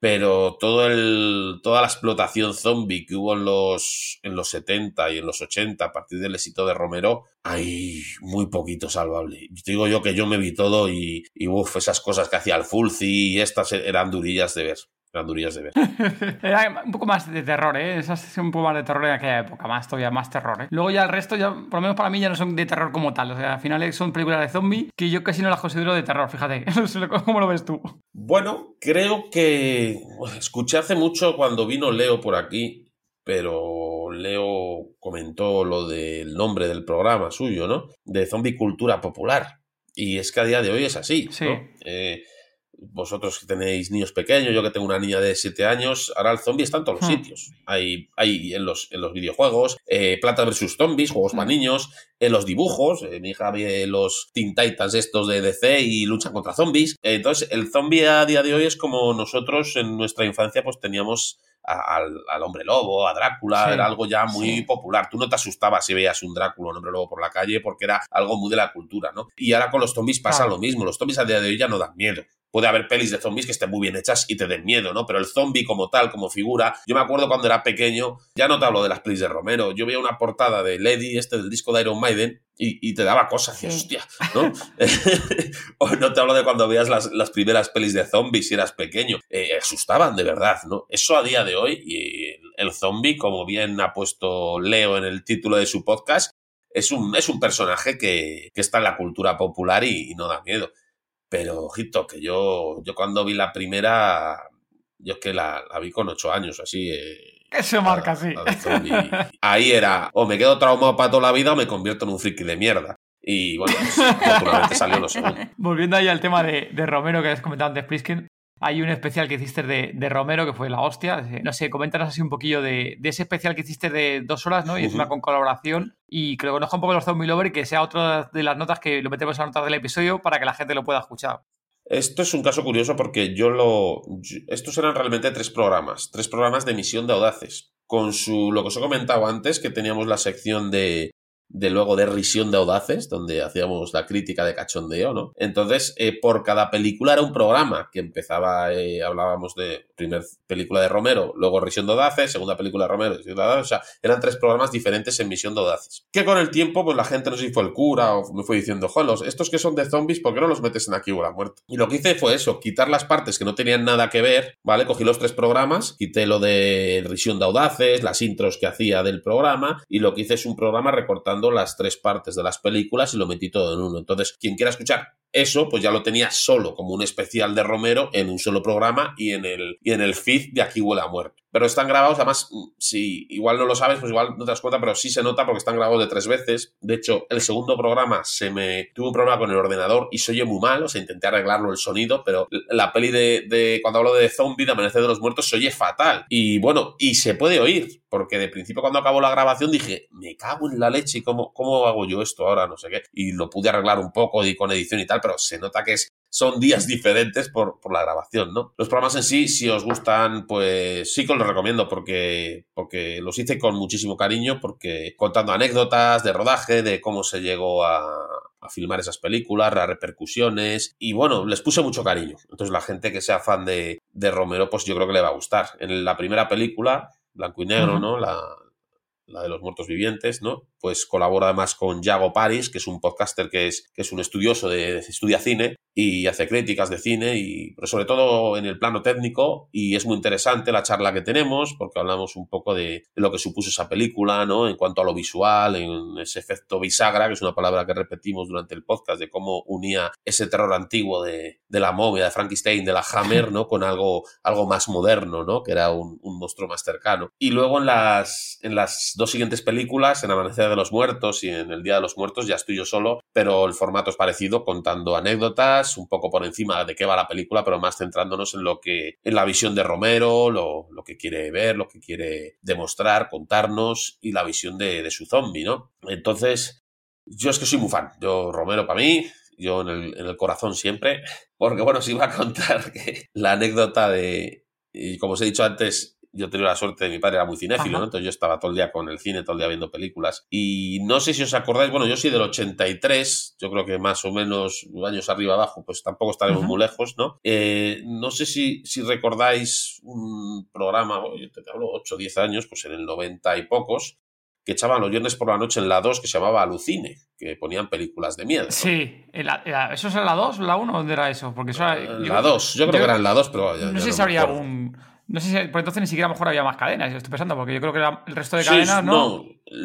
Pero todo el, toda la explotación zombie que hubo en los, en los 70 y en los 80 a partir del éxito de Romero, hay muy poquito salvable. Digo yo que yo me vi todo y, y uff, esas cosas que hacía el Fulci y estas eran durillas de ver. Eran durillas de ver. [laughs] Era un poco más de terror, ¿eh? Esas es un poco más de terror en aquella época, más todavía más terror, ¿eh? Luego ya el resto, ya, por lo menos para mí, ya no son de terror como tal. O sea, al final son películas de zombie que yo casi no las considero de terror, fíjate. [laughs] ¿Cómo lo ves tú? Bueno, creo que escuché hace mucho cuando vino Leo por aquí, pero Leo comentó lo del nombre del programa suyo, ¿no? De zombie cultura popular. Y es que a día de hoy es así. Sí. ¿no? Eh, vosotros que tenéis niños pequeños, yo que tengo una niña de 7 años, ahora el zombie está en todos los Hmm. sitios. Hay, hay en, los, en los videojuegos, eh, Planta vs. Zombies, juegos para niños, en los dibujos, eh, mi hija ve los Teen Titans estos de DC y luchan contra zombies. Entonces, el zombie a día de hoy es como nosotros en nuestra infancia pues teníamos al, al hombre lobo, a Drácula, Sí, era algo ya muy sí. popular. Tú no te asustabas si veías un Drácula o un hombre lobo por la calle porque era algo muy de la cultura, ¿no? Y ahora con los zombies pasa Claro. lo mismo. Los zombies a día de hoy ya no dan miedo. Puede haber pelis de zombies que estén muy bien hechas y te den miedo, ¿no? Pero el zombie como tal, como figura, yo me acuerdo cuando era pequeño, ya no te hablo de las pelis de Romero, yo veía una portada de Lady, este del disco de Iron Maiden, y, y te daba cosas, Sí. hostia, ¿no? [laughs] o no te hablo de cuando veías las, las primeras pelis de zombies si eras pequeño, eh, asustaban de verdad, ¿no? Eso a día de hoy, y el, el zombie, como bien ha puesto Leo en el título de su podcast, es un, es un personaje que, que está en la cultura popular y, y no da miedo. Pero, ojito, que yo, yo cuando vi la primera, yo es que la, la vi con ocho años, así. eh, Que se marca así. Ahí era, o me quedo traumado para toda la vida o me convierto en un friki de mierda. Y bueno, pues, [laughs] afortunadamente salió lo segundo. Volviendo ahí al tema de, de Romero que has comentado antes, Plisken, hay un especial que hiciste de, de Romero que fue la hostia. No sé, coméntanos así un poquillo de, de ese especial que hiciste de dos horas, ¿no? Y encima Ujú. con colaboración. Y que lo conozca un poco los Zombie Lover y que sea otra de las notas que lo metemos a las notas del episodio para que la gente lo pueda escuchar. Esto es un caso curioso porque yo lo. yo- estos eran realmente tres programas. Tres programas de emisión de audaces. Con su. Lo que os he comentado antes, que teníamos la sección de. De luego de risión de audaces, donde hacíamos la crítica de cachondeo, ¿no? Entonces, eh, por cada película era un programa que empezaba, eh, hablábamos de primer película de Romero, luego risión de audaces, segunda película de Romero, de o sea, eran tres programas diferentes en misión de audaces. Que con el tiempo, pues la gente no sé si fue el cura o me fue diciendo, joder, los- estos que son de zombies, ¿por qué no los metes en aquí o la muerte? Y lo que hice fue eso, quitar las partes que no tenían nada que ver, ¿vale? Cogí los tres programas, quité lo de risión de audaces, las intros que hacía del programa, y lo que hice es un programa recortando las tres partes de las películas y lo metí todo en uno. Entonces, quien quiera escuchar eso pues ya lo tenía solo como un especial de Romero en un solo programa y en el, y en el feed de Aquí huele a muerte. Pero están grabados, además, si igual no lo sabes, pues igual no te das cuenta, pero sí se nota porque están grabados de tres veces. De hecho, el segundo programa se me tuve un problema con el ordenador y se oye muy mal, o sea, intenté arreglarlo el sonido, pero la peli de, de cuando hablo de zombie, de Amanecer de los Muertos, se oye fatal. Y bueno, y se puede oír, porque de principio cuando acabó la grabación dije, me cago en la leche, ¿cómo, cómo hago yo esto ahora? No sé qué. Y lo pude arreglar un poco y con edición y tal, pero se nota que es son días diferentes por, por, la grabación, ¿no? Los programas en sí, si os gustan, pues sí que os los recomiendo porque, porque los hice con muchísimo cariño, porque contando anécdotas de rodaje, de cómo se llegó a, a filmar esas películas, las repercusiones, y bueno, les puse mucho cariño. Entonces la gente que sea fan de, de Romero, pues yo creo que le va a gustar. En la primera película, blanco y negro, ¿no? La, la de los muertos vivientes, ¿no? Pues colabora además con Yago Paris, que es un podcaster que es, que es un estudioso de, estudia cine y hace críticas de cine, y, pero sobre todo en el plano técnico, y es muy interesante la charla que tenemos, porque hablamos un poco de, lo que supuso esa película, ¿no? En cuanto a lo visual, en ese efecto bisagra, que es una palabra que repetimos durante el podcast, de cómo unía ese terror antiguo de, de la momia, de Frankenstein, de la Hammer, ¿no? Con algo, algo más moderno, ¿no? Que era un, un monstruo más cercano. Y luego en las, en las dos siguientes películas, en Amanecer de los Muertos y en El Día de los Muertos, ya estoy yo solo, pero el formato es parecido, contando anécdotas, un poco por encima de qué va la película, pero más centrándonos en lo que, en la visión de Romero, lo, lo que quiere ver, lo que quiere demostrar, contarnos y la visión de, de su zombie, ¿no? Entonces, yo es que soy muy fan. Yo, Romero para mí, yo en el, corazón siempre, porque bueno, os iba a contar [laughs] la anécdota de, y como os he dicho antes, yo tenía la suerte de mi padre era muy cinéfilo, ¿no? Entonces yo estaba todo el día con el cine, todo el día viendo películas. Y no sé si os acordáis, bueno, yo soy del 83, yo creo que más o menos años arriba abajo, pues tampoco estaremos muy lejos, ¿no? Eh, no sé si, si recordáis un programa, yo te hablo 8 o 10 años, pues en el 90 y pocos, que echaban los viernes por la noche en la 2 que se llamaba Alucine, que ponían películas de miedo. Sí, ¿eso es en la 2, la 1 dónde era eso? Porque eso era, la 2, yo, creo que era en la 2, pero no sé si habría algún no sé si por entonces ni siquiera a lo mejor había más cadenas, estoy pensando, porque yo creo que el resto de cadenas no.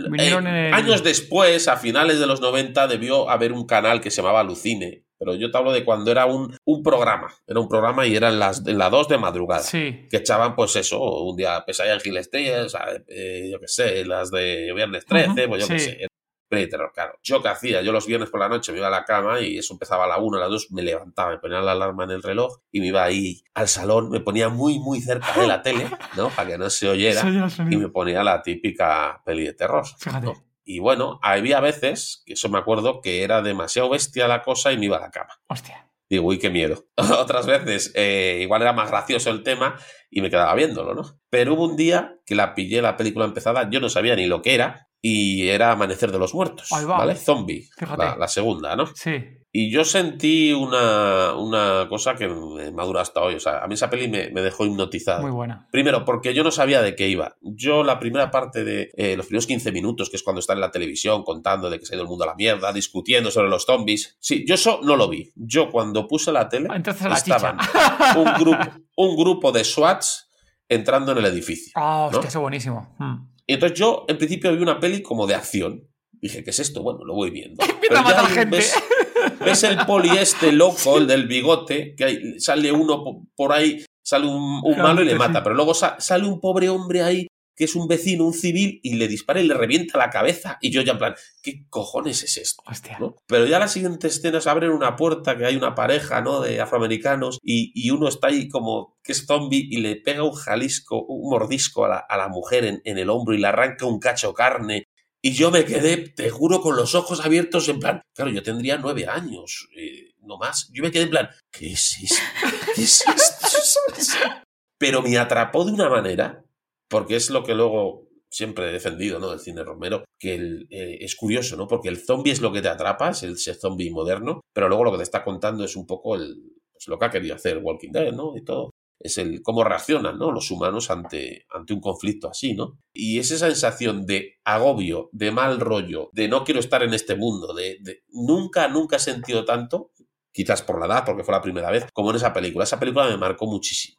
Vinieron eh, Años después, a finales de los 90, debió haber un canal que se llamaba Lucine. Pero yo te hablo de cuando era un, un programa. Era un programa y eran las, en las 2 de madrugada. Sí. Que echaban, pues eso, un día Pesadilla en Giles eh, yo qué sé, las de Viernes 13, pues yo qué sé terror, claro. ¿Yo qué hacía? Yo los viernes por la noche me iba a la cama y eso empezaba a la 1, a las 2, me levantaba, me ponía la alarma en el reloj y me iba ahí al salón, me ponía muy, muy cerca de la [laughs] tele, ¿no? Para que no se oyera y me ponía la típica peli de terror. Y bueno, había veces, que eso me acuerdo, que era demasiado bestia la cosa y me iba a la cama. Hostia. Digo, uy, qué miedo. [laughs] Otras veces, eh, igual era más gracioso el tema y me quedaba viéndolo, ¿no? Pero hubo un día que la pillé la película empezada, yo no sabía ni lo que era, y era Amanecer de los Muertos, ¿vale? Zombie, la, segunda, ¿no? Sí. Y yo sentí una, una, cosa que me madura hasta hoy. O sea, a mí esa peli me, me, dejó hipnotizado. Muy buena. Primero, porque yo no sabía de qué iba. Yo la primera parte de eh, los primeros 15 minutos, que es cuando está en la televisión contando de que se ha ido el mundo a la mierda, discutiendo sobre los zombies. Sí, yo eso no lo vi. Yo cuando puse la tele, ah, estaban un grupo, un grupo de SWATs entrando en el edificio. Ah, hostia, eso buenísimo. Hmm. Y entonces yo, en principio, vi una peli como de acción. Dije, ¿qué es esto? Bueno, lo voy viendo. [laughs] Pero ya gente. Ves, el poli este loco, el del bigote, que sale uno por ahí, sale un, malo y le mata. Pero luego sale un pobre hombre ahí que es un vecino, un civil, y le dispara y le revienta la cabeza. Y yo ya en plan, ¿qué cojones es esto? Pero ya las siguientes escenas abren una puerta, que hay una pareja, ¿no? De afroamericanos, y, uno está ahí como que es zombie y le pega un jalisco, un mordisco a la, mujer en, el hombro y le arranca un cacho carne. Y yo me quedé, te juro, con los ojos abiertos en plan, claro, yo tendría nueve años, eh, no más. Yo me quedé en plan, ¿qué es esto? ¿Qué es esto? [laughs] Pero me atrapó de una manera porque es lo que luego siempre he defendido, ¿no? Del cine Romero, que eh, es curioso, ¿no? Porque el zombie es lo que te atrapa, es el zombie moderno, pero luego lo que te está contando es un poco el, pues, lo que ha querido hacer Walking Dead, ¿no? Y todo. Es el cómo reaccionan, ¿no? Los humanos ante, ante un conflicto así, ¿no? Y es esa sensación de agobio, de mal rollo, de no quiero estar en este mundo, de, de nunca, nunca he sentido tanto, quizás por la edad, porque fue la primera vez, como en esa película. Esa película me marcó muchísimo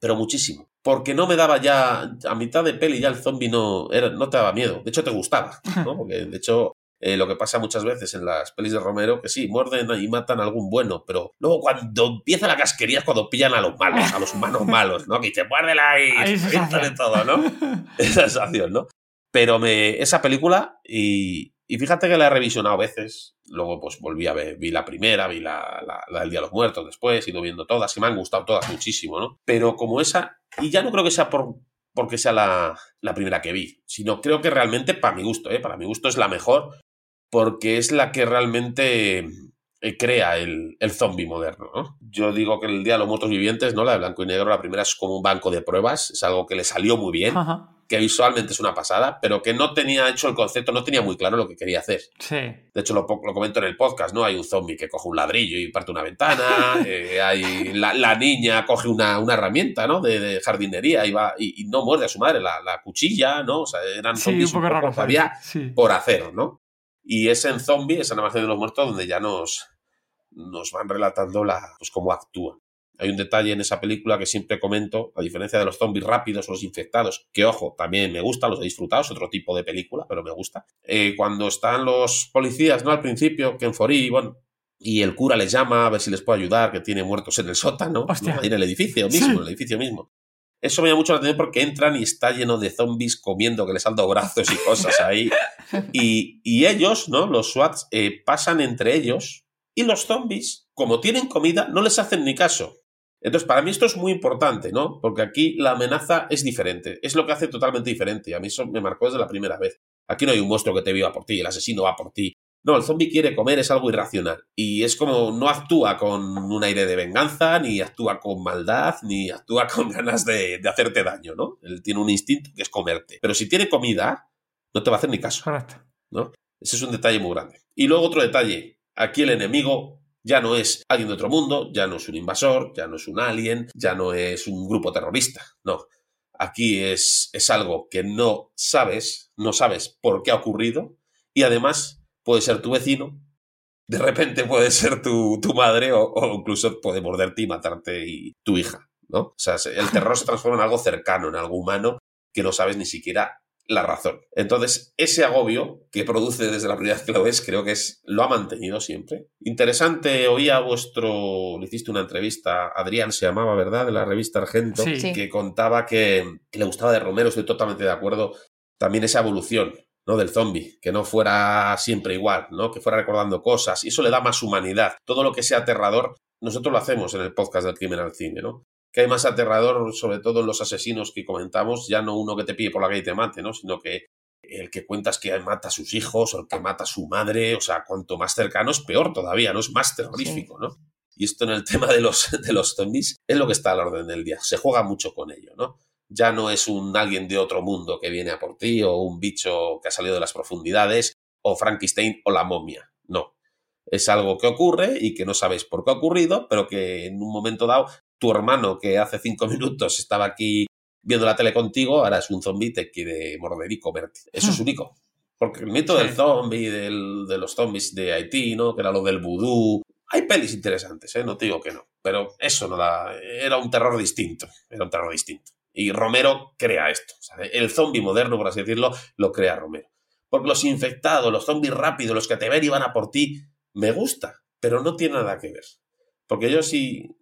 pero muchísimo. Porque no me daba ya, a mitad de peli ya el zombie no, era, no te daba miedo, de hecho te gustaba, ¿no? Porque de hecho eh, lo que pasa muchas veces en las pelis de Romero, que sí, muerden y matan a algún bueno, pero luego cuando empieza la casquería es cuando pillan a los malos, a los humanos [laughs] malos, ¿no? Que dice, muérdela y de todo, ¿no? [laughs] Esa sensación, ¿no? Pero me, esa película, y, y fíjate que la he revisionado veces, luego pues volví a ver, vi la primera, vi la, la, del Día de los Muertos después, he ido viendo todas, y me han gustado todas muchísimo, ¿no? Pero como esa, y ya no creo que sea por, porque sea la, la primera que vi, sino creo que realmente para mi gusto, ¿eh? Para mi gusto es la mejor, porque es la que realmente eh, crea el, el zombie moderno. ¿no? Yo digo que el Día de los Muertos Vivientes, ¿no? La de blanco y negro, la primera es como un banco de pruebas, es algo que le salió muy bien. Que visualmente es una pasada, pero que no tenía hecho el concepto, no tenía muy claro lo que quería hacer. Sí. De hecho, lo, lo comento en el podcast, ¿no? Hay un zombie que coge un ladrillo y parte una ventana, [laughs] eh, hay la, niña coge una, una herramienta, ¿no? De, jardinería y, va, y, no muerde a su madre, la, la cuchilla, ¿no? O sea, eran zombies un poco, había por hacer, ¿no? Y es en Zombie, esa animación de los muertos, donde ya nos, nos van relatando la, pues, cómo actúan. Hay un detalle en esa película que siempre comento, a diferencia de los zombies rápidos o los infectados, que ojo, también me gusta, los he disfrutado, es otro tipo de película, pero me gusta. Eh, cuando están los policías, ¿no? Al principio, Ken Forí, bueno, y el cura les llama a ver si les puede ayudar, que tiene muertos en el sótano, ¿no? en el edificio mismo, en el edificio mismo. Eso me llama mucho la atención porque entran y está lleno de zombies comiendo, que les han dado brazos y cosas ahí. Y, y ellos, ¿no? Los SWATs eh, pasan entre ellos y los zombies, como tienen comida, no les hacen ni caso. Entonces, para mí esto es muy importante, ¿no? Porque aquí la amenaza es diferente. Es lo que hace totalmente diferente. A mí eso me marcó desde la primera vez. Aquí no hay un monstruo que te viva por ti, el asesino va por ti. No, el zombie quiere comer, es algo irracional. Y es como no actúa con un aire de venganza, ni actúa con maldad, ni actúa con [laughs] ganas de, hacerte daño, ¿no? Él tiene un instinto que es comerte. Pero si tiene comida, no te va a hacer ni caso. Correcto. ¿no? Ese es un detalle muy grande. Y luego otro detalle. Aquí el enemigo ya no es alguien de otro mundo, ya no es un invasor, ya no es un alien, ya no es un grupo terrorista. No. Aquí es, es algo que no sabes, no sabes por qué ha ocurrido y además puede ser tu vecino, de repente puede ser tu, tu madre o, incluso puede morderte y matarte y tu hija, ¿no? O sea, el terror se transforma en algo cercano, en algo humano que no sabes ni siquiera la razón. Entonces, ese agobio que produce desde la primera vez que lo ves, creo que es, lo ha mantenido siempre. Interesante, oía vuestro, le hiciste una entrevista, Adrián se llamaba, ¿verdad? De la revista Argento, que contaba que, que, le gustaba de Romero, estoy totalmente de acuerdo, también esa evolución, ¿no? Del zombie, que no fuera siempre igual, ¿no? Que fuera recordando cosas, y eso le da más humanidad. Todo lo que sea aterrador, nosotros lo hacemos en el podcast del crimen al cine, ¿no? Que hay más aterrador, sobre todo en los asesinos que comentamos, ya no uno que te pide por la calle y te mate, ¿no? Sino que el que cuentas que mata a sus hijos o el que mata a su madre, o sea, cuanto más cercano es peor todavía, ¿no? Es más terrorífico, ¿no? Y esto en el tema de los, [laughs] de los zombies es lo que está a la orden del día. Se juega mucho con ello, ¿no? ya no es un alguien de otro mundo que viene a por ti o un bicho que ha salido de las profundidades o Frankenstein o la momia. No. Es algo que ocurre y que no sabes por qué ha ocurrido, pero que en un momento dado tu hermano que hace cinco minutos estaba aquí viendo la tele contigo, ahora es un zombie y te quiere morder y comerte. Eso es hmm. único. Porque el mito del zombie, del, de los zombies de Haití, ¿no? Que era lo del vudú. Hay pelis interesantes, ¿eh? No te digo que no. Pero eso no da. Era un terror distinto. Era un terror distinto. Y Romero crea esto. el zombie moderno, por así decirlo, lo crea Romero. Porque los infectados, los zombies rápidos, los que te ven y van a por ti, me gusta, pero no tiene nada que ver. Porque yo sí.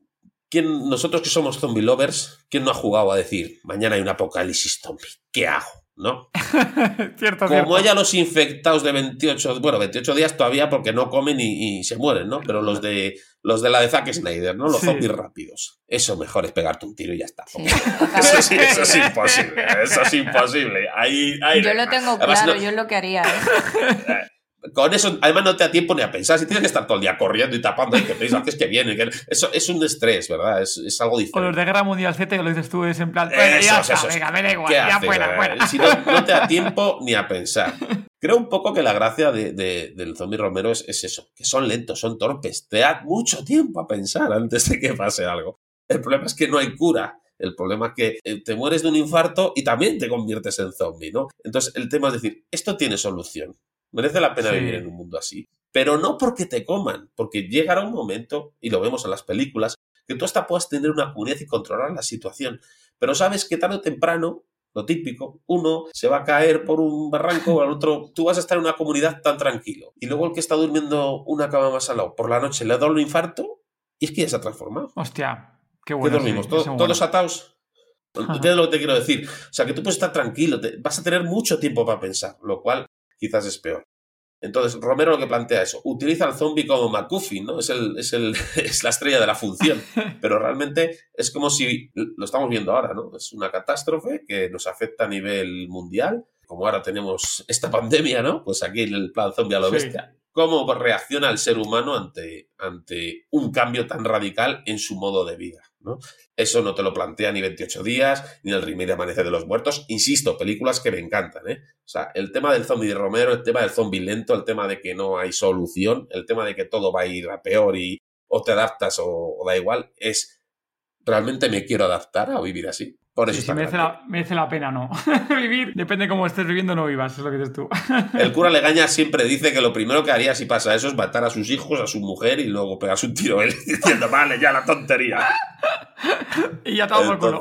¿Quién, nosotros que somos zombie lovers, ¿quién no ha jugado a decir, mañana hay un apocalipsis zombie? ¿Qué hago? ¿no? [laughs] cierto, Como haya los infectados de 28, bueno, 28 días todavía porque no comen y, se mueren, ¿no? Pero los de los de la de Zack Snyder, ¿no? Los zombies rápidos. Eso mejor es pegarte un tiro y ya está. [laughs] Eso, sí, eso es imposible. Eso es imposible. Ahí, yo lo tengo claro, yo lo que haría. ¿eh? [laughs] Eh, con eso, además, no te da tiempo ni a pensar. Si tienes que estar todo el día corriendo y tapando y que piensas que es que viene. eso es un estrés, ¿verdad? Es, es algo diferente. O los de Guerra Mundial 7 que lo dices tú, es en plan. ya está, venga, me da igual, ya fuera, fuera. Si no, [laughs] no, te da tiempo ni a pensar. Creo un poco que la gracia de, de, del zombie Romero es, es, eso, que son lentos, son torpes. Te da mucho tiempo a pensar antes de que pase algo. El problema es que no hay cura. El problema es que eh, te mueres de un infarto y también te conviertes en zombie, ¿no? Entonces, el tema es decir, esto tiene solución. Merece la pena vivir en un mundo así. Pero no porque te coman, porque llegará un momento, y lo vemos en las películas, que tú hasta puedas tener una comunidad y controlar la situación. Pero sabes que tarde o temprano lo típico, uno se va a caer por un barranco, al otro, tú vas a estar en una comunidad tan tranquilo. Y luego el que está durmiendo una cama más al lado por la noche le ha dado un infarto y es que ya se ha transformado. Hostia, qué bueno. [laughs] ¿Qué dormimos? ¿Todos atados? ¿Entiendes lo que te quiero decir? O sea, que tú puedes estar tranquilo, vas a tener mucho tiempo para pensar, lo cual quizás es peor. Entonces, Romero lo que plantea eso, utiliza al zombie como McGuffin, ¿no? Es, el, es, el, [laughs] es la estrella de la función, [laughs] pero realmente es como si, lo estamos viendo ahora, ¿no? Es una catástrofe que nos afecta a nivel mundial, como ahora tenemos esta pandemia, ¿no? Pues aquí el plan zombie a lo bestia. ¿Cómo reacciona el ser humano ante, ante un cambio tan radical en su modo de vida? ¿No? Eso no te lo plantea ni 28 días, ni el remake de Amanecer de los Muertos. Insisto, películas que me encantan, ¿eh? O sea, el tema del zombie de Romero, el tema del zombie lento, el tema de que no hay solución, el tema de que todo va a ir a peor y o te adaptas o da igual, es realmente me quiero adaptar a vivir así. Por eso sí, merece, la, merece, la, pena, ¿no? [laughs] Vivir, depende de cómo estés viviendo, no vivas, es lo que dices tú. [laughs] el cura Legaña siempre dice que lo primero que haría si pasa eso es matar a sus hijos, a su mujer y luego pegarse un tiro él [laughs] diciendo, vale, ya la tontería. y ya estamos por culo.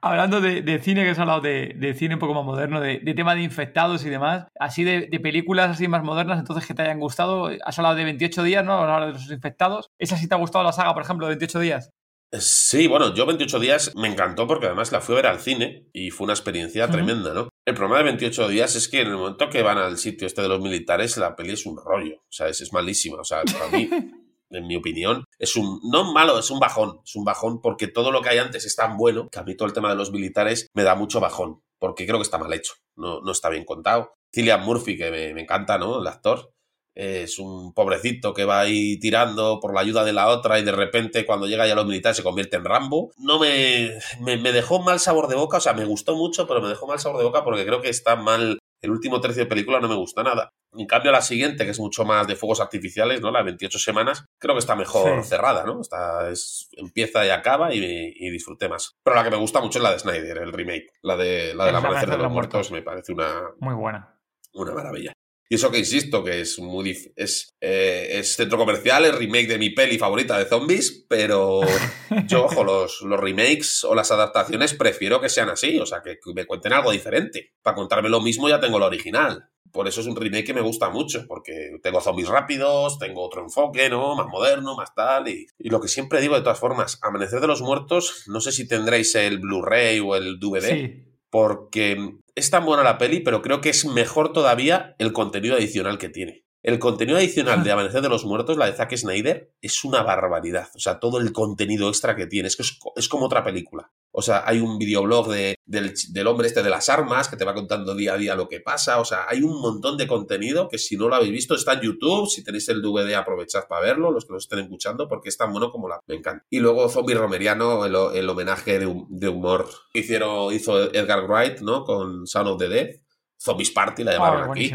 Hablando de, cine, que has hablado de, cine un poco más moderno, de, tema de infectados y demás, así de, películas así más modernas, entonces que te hayan gustado, has hablado de 28 días, ¿no? Has hablado de los infectados. ¿Esa sí te ha gustado la saga, por ejemplo, de 28 días? Sí, bueno, yo 28 días me encantó porque además la fui a ver al cine y fue una experiencia tremenda, ¿no? El problema de 28 días es que en el momento que van al sitio este de los militares, la peli es un rollo, o sea, es, es malísima, o sea, para mí, [laughs] en mi opinión, es un, no malo, es un bajón, es un bajón porque todo lo que hay antes es tan bueno que a mí todo el tema de los militares me da mucho bajón, porque creo que está mal hecho, no, no está bien contado. Cillian Murphy, que me, me encanta, ¿no? El actor, es un pobrecito que va ahí tirando por la ayuda de la otra y de repente cuando llega ya a los militares se convierte en Rambo. No me, me, dejó mal sabor de boca, o sea, me gustó mucho, pero me dejó mal sabor de boca porque creo que está mal. El último tercio de película no me gusta nada. En cambio, la siguiente, que es mucho más de fuegos artificiales, ¿no? La de 28 semanas, creo que está mejor cerrada, ¿no? Está, es, empieza y acaba y, y, disfruté más. Pero la que me gusta mucho es la de Snyder, el remake. La de la del Amanecer de los Muertos, me parece una. Muy buena. Una maravilla. Y eso que insisto, que es muy es, eh, es centro comercial, es remake de mi peli favorita de zombies, pero [laughs] yo, ojo, los, los remakes o las adaptaciones prefiero que sean así, o sea, que, me cuenten algo diferente. Para contarme lo mismo ya tengo lo original. Por eso es un remake que me gusta mucho, porque tengo zombies rápidos, tengo otro enfoque, ¿no? Más moderno, más tal. Y, y lo que siempre digo de todas formas, Amanecer de los Muertos, no sé si tendréis el Blu-ray o el DVD. Sí porque es tan buena la peli, pero creo que es mejor todavía el contenido adicional que tiene. El contenido adicional de Amanecer de los Muertos, la de Zack Snyder, es una barbaridad. O sea, todo el contenido extra que tiene, es que es, como otra película. O sea, hay un videoblog de, del, del, hombre este de las armas que te va contando día a día lo que pasa. O sea, hay un montón de contenido que si no lo habéis visto está en YouTube. Si tenéis el DVD, aprovechad para verlo, los que nos estén escuchando, porque es tan bueno como la. Me encanta. Y luego Zombie Romeriano, el, homenaje de, humor que hicieron, hizo Edgar Wright, ¿no? Con Sound of the Dead. Zombies Party, la llamaron oh, aquí.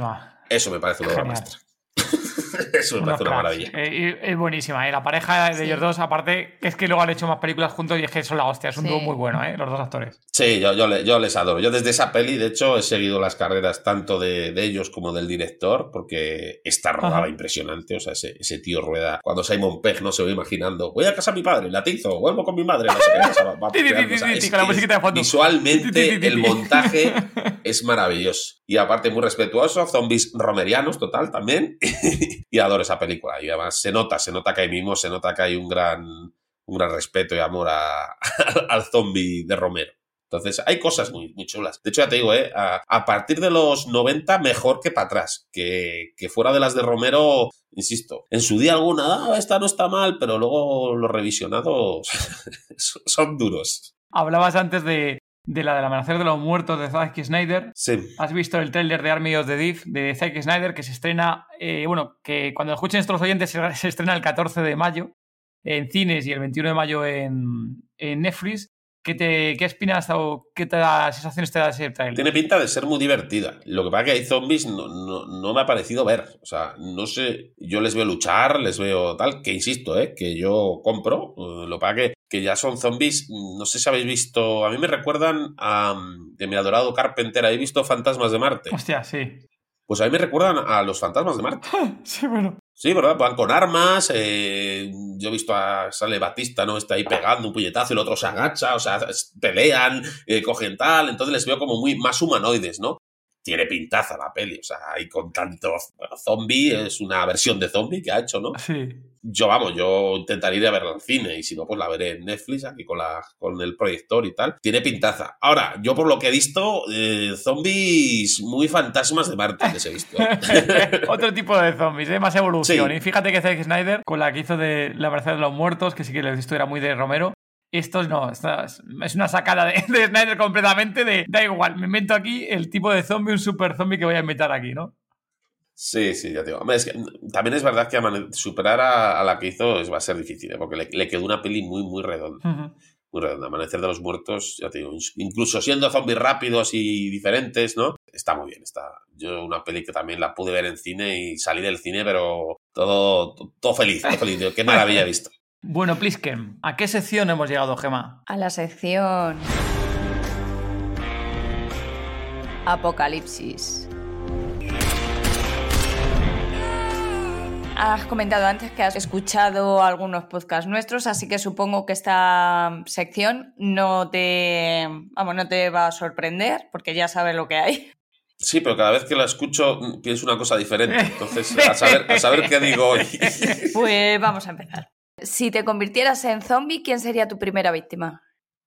Eso me parece una obra maestra. [laughs] Eso me parece una maravilla. Eh, es buenísima, ¿eh? La pareja de ellos dos, aparte, que es que luego han hecho más películas juntos y es que son la hostia. Es un dúo muy bueno, ¿eh? Los dos actores. Sí, yo, yo, les adoro. Yo desde esa peli, de hecho, he seguido las carreras tanto de, ellos como del director, porque está rodada impresionante. O sea, ese, tío rueda. Cuando Simon Pegg no se va imaginando, voy a casa a mi padre, latizo, vuelvo con mi madre. Visualmente, el montaje es [laughs] maravilloso. Y aparte, muy respetuoso, zombies romerianos, total, también. [laughs] y adoro esa película. Y además se nota, se nota que hay mismo, se nota que hay un gran, un gran respeto y amor [laughs] al zombie de Romero. Entonces, hay cosas muy, muy chulas. De hecho, ya te digo, ¿eh? a, partir de los 90, mejor que para atrás. Que, que, fuera de las de Romero, insisto, en su día alguna, ah, esta no está mal, pero luego los revisionados [laughs] son duros. Hablabas antes de, de la del amanecer de los muertos de Zack Snyder. Sí. ¿Has visto el tráiler de Army of the Deep de Zack Snyder que se estrena, eh, bueno, que cuando escuchen estos oyentes [laughs] se, estrena el 14 de mayo en cines y el 21 de mayo en, en Netflix? ¿Qué, te, qué espinas o qué te da, sensaciones te da ese trailer? Tiene pinta de ser muy divertida. Lo que pasa es que hay zombies no, no, me ha parecido ver. O sea, no sé, yo les veo luchar, les veo tal, que insisto, ¿eh? que yo compro. Eh, lo que pasa que, que ya son zombies, no sé si habéis visto, a mí me recuerdan a, de mi adorado Carpenter, ¿habéis visto Fantasmas de Marte? Hostia, sí. Pues a mí me recuerdan a los fantasmas de Marte. [laughs] sí, bueno. Sí, ¿verdad? Van con armas. eh, yo he visto a sale Batista, ¿no? Está ahí pegando un puñetazo, el otro se agacha, o sea, pelean, eh, cogen tal. Entonces les veo como muy más humanoides, ¿no? Tiene pintaza la peli, o sea, hay con tanto. Bueno, zombie es una versión de zombie que ha hecho, ¿no? Sí. Yo, vamos, yo intentaría ir a verla al cine y si no, pues la veré en Netflix aquí con, la, con el proyector y tal. Tiene pintaza. Ahora, yo por lo que he visto, eh, zombies muy fantasmas de Marte les he visto. [laughs] Otro tipo de zombies, ¿eh? más evolución. Sí. Y fíjate que Zack Snyder, con la que hizo de La Verdad de los Muertos, que sí que lo he visto era muy de Romero, estos no, es una sacada de, [laughs] de Snyder completamente de, da igual, me invento aquí el tipo de zombie, un super zombie que voy a inventar aquí, ¿no? Sí, sí, ya te digo. Hombre, es que también es verdad que superar a, a la que hizo es- va a ser difícil, ¿eh? porque le, le quedó una peli muy, muy redonda. Muy redonda. Amanecer de los Muertos, ya te digo, incluso siendo zombies rápidos y diferentes, ¿no? Está muy bien. Está. Yo una peli que también la pude ver en cine y salí del cine, pero todo, todo feliz, todo feliz. Digo, Qué [laughs] maravilla he visto. Bueno, Plisken, ¿a qué sección hemos llegado, Gema? A la sección. Apocalipsis. Has comentado antes que has escuchado algunos podcasts nuestros, así que supongo que esta sección no te, vamos, no te va a sorprender porque ya sabes lo que hay. Sí, pero cada vez que la escucho mm, pienso una cosa diferente. Entonces, a saber, a saber qué digo hoy. [laughs] Pues vamos a empezar. Si te convirtieras en zombie, ¿quién sería tu primera víctima?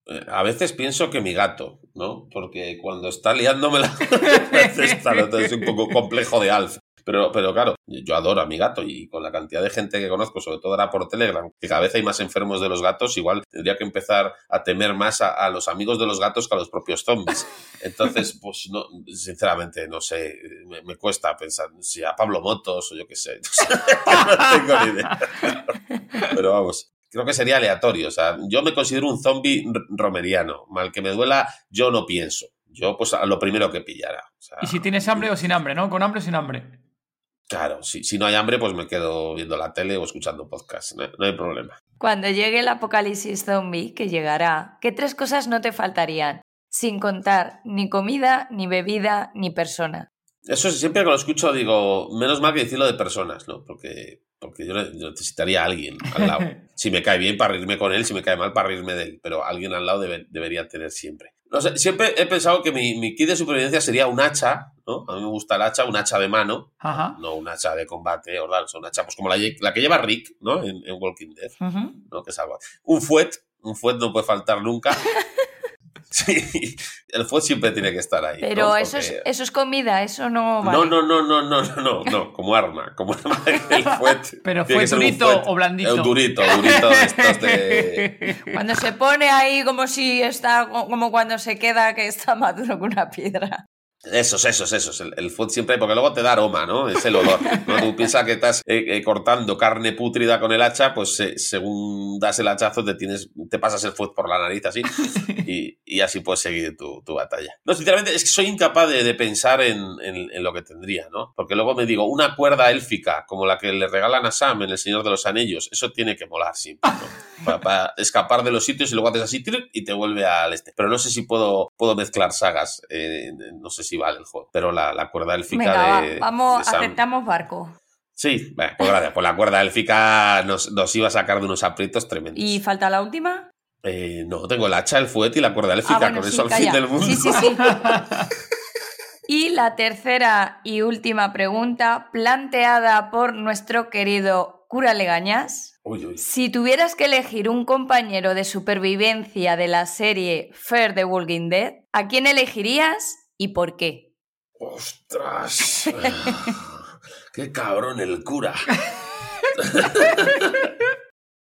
Eh, A veces pienso que mi gato, ¿no? Porque cuando está liándomela, [laughs] a veces [laughs] está, ¿no? es un poco complejo de Alf. Pero, pero claro, yo adoro a mi gato y con la cantidad de gente que conozco, sobre todo ahora por Telegram, que cada vez hay más enfermos de los gatos, igual tendría que empezar a temer más a, a los amigos de los gatos que a los propios zombies. [laughs] Entonces, pues no, sinceramente, no sé, me, me cuesta pensar si a Pablo Motos o yo qué sé. no [laughs] tengo ni idea. Pero vamos, creo que sería aleatorio. O sea, yo me considero un zombie romeriano. Mal que me duela, yo no pienso. Yo, pues, a lo primero que pillara. O sea, Y si tienes hambre o sin hambre, ¿no? Con hambre o sin hambre. Claro, si, si no hay hambre, pues me quedo viendo la tele o escuchando podcast. No, no hay problema. Cuando llegue el apocalipsis zombie, que llegará, ¿qué tres cosas no te faltarían? Sin contar ni comida, ni bebida, ni persona. Eso siempre que lo escucho digo, menos mal que decirlo de personas, ¿no? Porque, porque yo ne- yo necesitaría a alguien al lado. [laughs] Si me cae bien, para reírme con él, si me cae mal, para reírme de él. Pero alguien al lado debe- debería tener siempre. No sé, siempre he pensado que mi, mi kit de supervivencia sería un hacha, ¿no? A mí me gusta el hacha, un hacha de mano, Ajá. no un hacha de combate, o un hacha pues como la, que lleva Rick, ¿no? En, en Walking Dead, Ujú. ¿no? Que salva. Un fuet, un fuet no puede faltar nunca. [laughs] Sí, el food siempre tiene que estar ahí. Pero ¿no? eso, es, eso es comida, eso no vale. No, no, no, no, no, no, no, no como arma, como arma [laughs] el fuet. [laughs] Pero fue durito o blandito. Un durito, durito de. [laughs] Cuando se pone ahí como si está, como cuando se queda que está maduro con una piedra. Esos, esos, esos. El, el food siempre, porque luego te da aroma, ¿no? Es el olor. ¿no? Tú piensas que estás eh, eh, cortando carne pútrida con el hacha, pues eh, según das el hachazo te tienes, te pasas el food por la nariz así y, así puedes seguir tu, tu batalla. No, sinceramente es que soy incapaz de, de pensar en, en- lo que tendría, ¿no? Porque luego me digo, una cuerda élfica como la que le regalan a Sam en El Señor de los Anillos, eso tiene que molar siempre, ¿no? Para, escapar de los sitios y luego haces así y te vuelve al este. Pero no sé si puedo, puedo mezclar sagas, no sé si vale el juego. Pero la, la cuerda élfica de, va, vamos, de Sam- aceptamos barco. Sí, pues gracias. Pues la cuerda élfica nos, nos iba a sacar de unos aprietos tremendos. ¿Y falta la última? Eh, no, tengo el hacha, el fuete y la cuerda élfica. Ah, bueno, con sí, eso al fin del mundo. Sí, sí, sí. [laughs] Y la tercera y última pregunta, planteada por nuestro querido cura Legañas. Uy, uy. Si tuvieras que elegir un compañero de supervivencia de la serie Fair the Walking Dead, ¿a quién elegirías y por qué? ¡Ostras! [laughs] ¡Qué cabrón el cura! [laughs]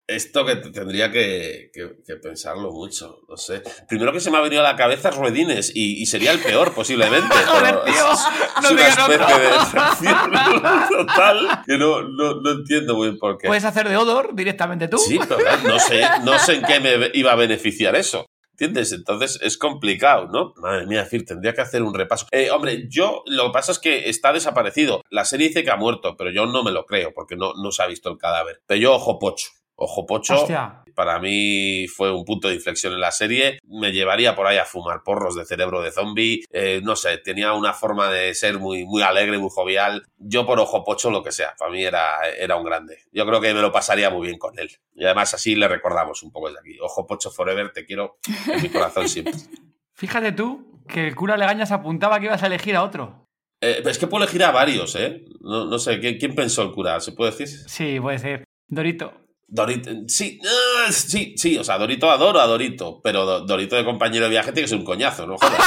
Esto que te- tendría que, que- que pensarlo mucho, no sé. Primero que se me ha venido a la cabeza es Ruedines y, y sería el peor posiblemente. [laughs] Pero es- es, no una especie otro. de total que no, no, no entiendo muy bien por qué. Puedes hacer de Odor directamente tú. Sí, pero no sé, no sé en qué me iba a beneficiar eso. ¿Entiendes? Entonces es complicado, ¿no? Madre mía, decir, tendría que hacer un repaso. Eh, hombre, yo lo que pasa es que está desaparecido. La serie dice que ha muerto, pero yo no me lo creo porque no, no se ha visto el cadáver. Pero yo ojo pocho. Ojo Pocho. Hostia. Para mí fue un punto de inflexión en la serie. Me llevaría por ahí a fumar porros de cerebro de zombie. Eh, no sé, tenía una forma de ser muy, muy alegre, muy jovial. Yo por Ojo Pocho, lo que sea. Para mí era, era un grande. Yo creo que me lo pasaría muy bien con él. Y además así le recordamos un poco desde aquí. Ojo Pocho Forever, te quiero en mi corazón siempre. [laughs] Fíjate tú que el cura Legañas apuntaba que ibas a elegir a otro. Eh, es que puedo elegir a varios, ¿eh? No, no sé, ¿quién, ¿quién pensó el cura? ¿Se puede decir? Sí, puede ser. Dorito. Dorito, sí, ah, sí, sí, o sea, Dorito adoro a Dorito, pero Do- Dorito de compañero de viaje tiene que ser un coñazo, ¿no? Joder.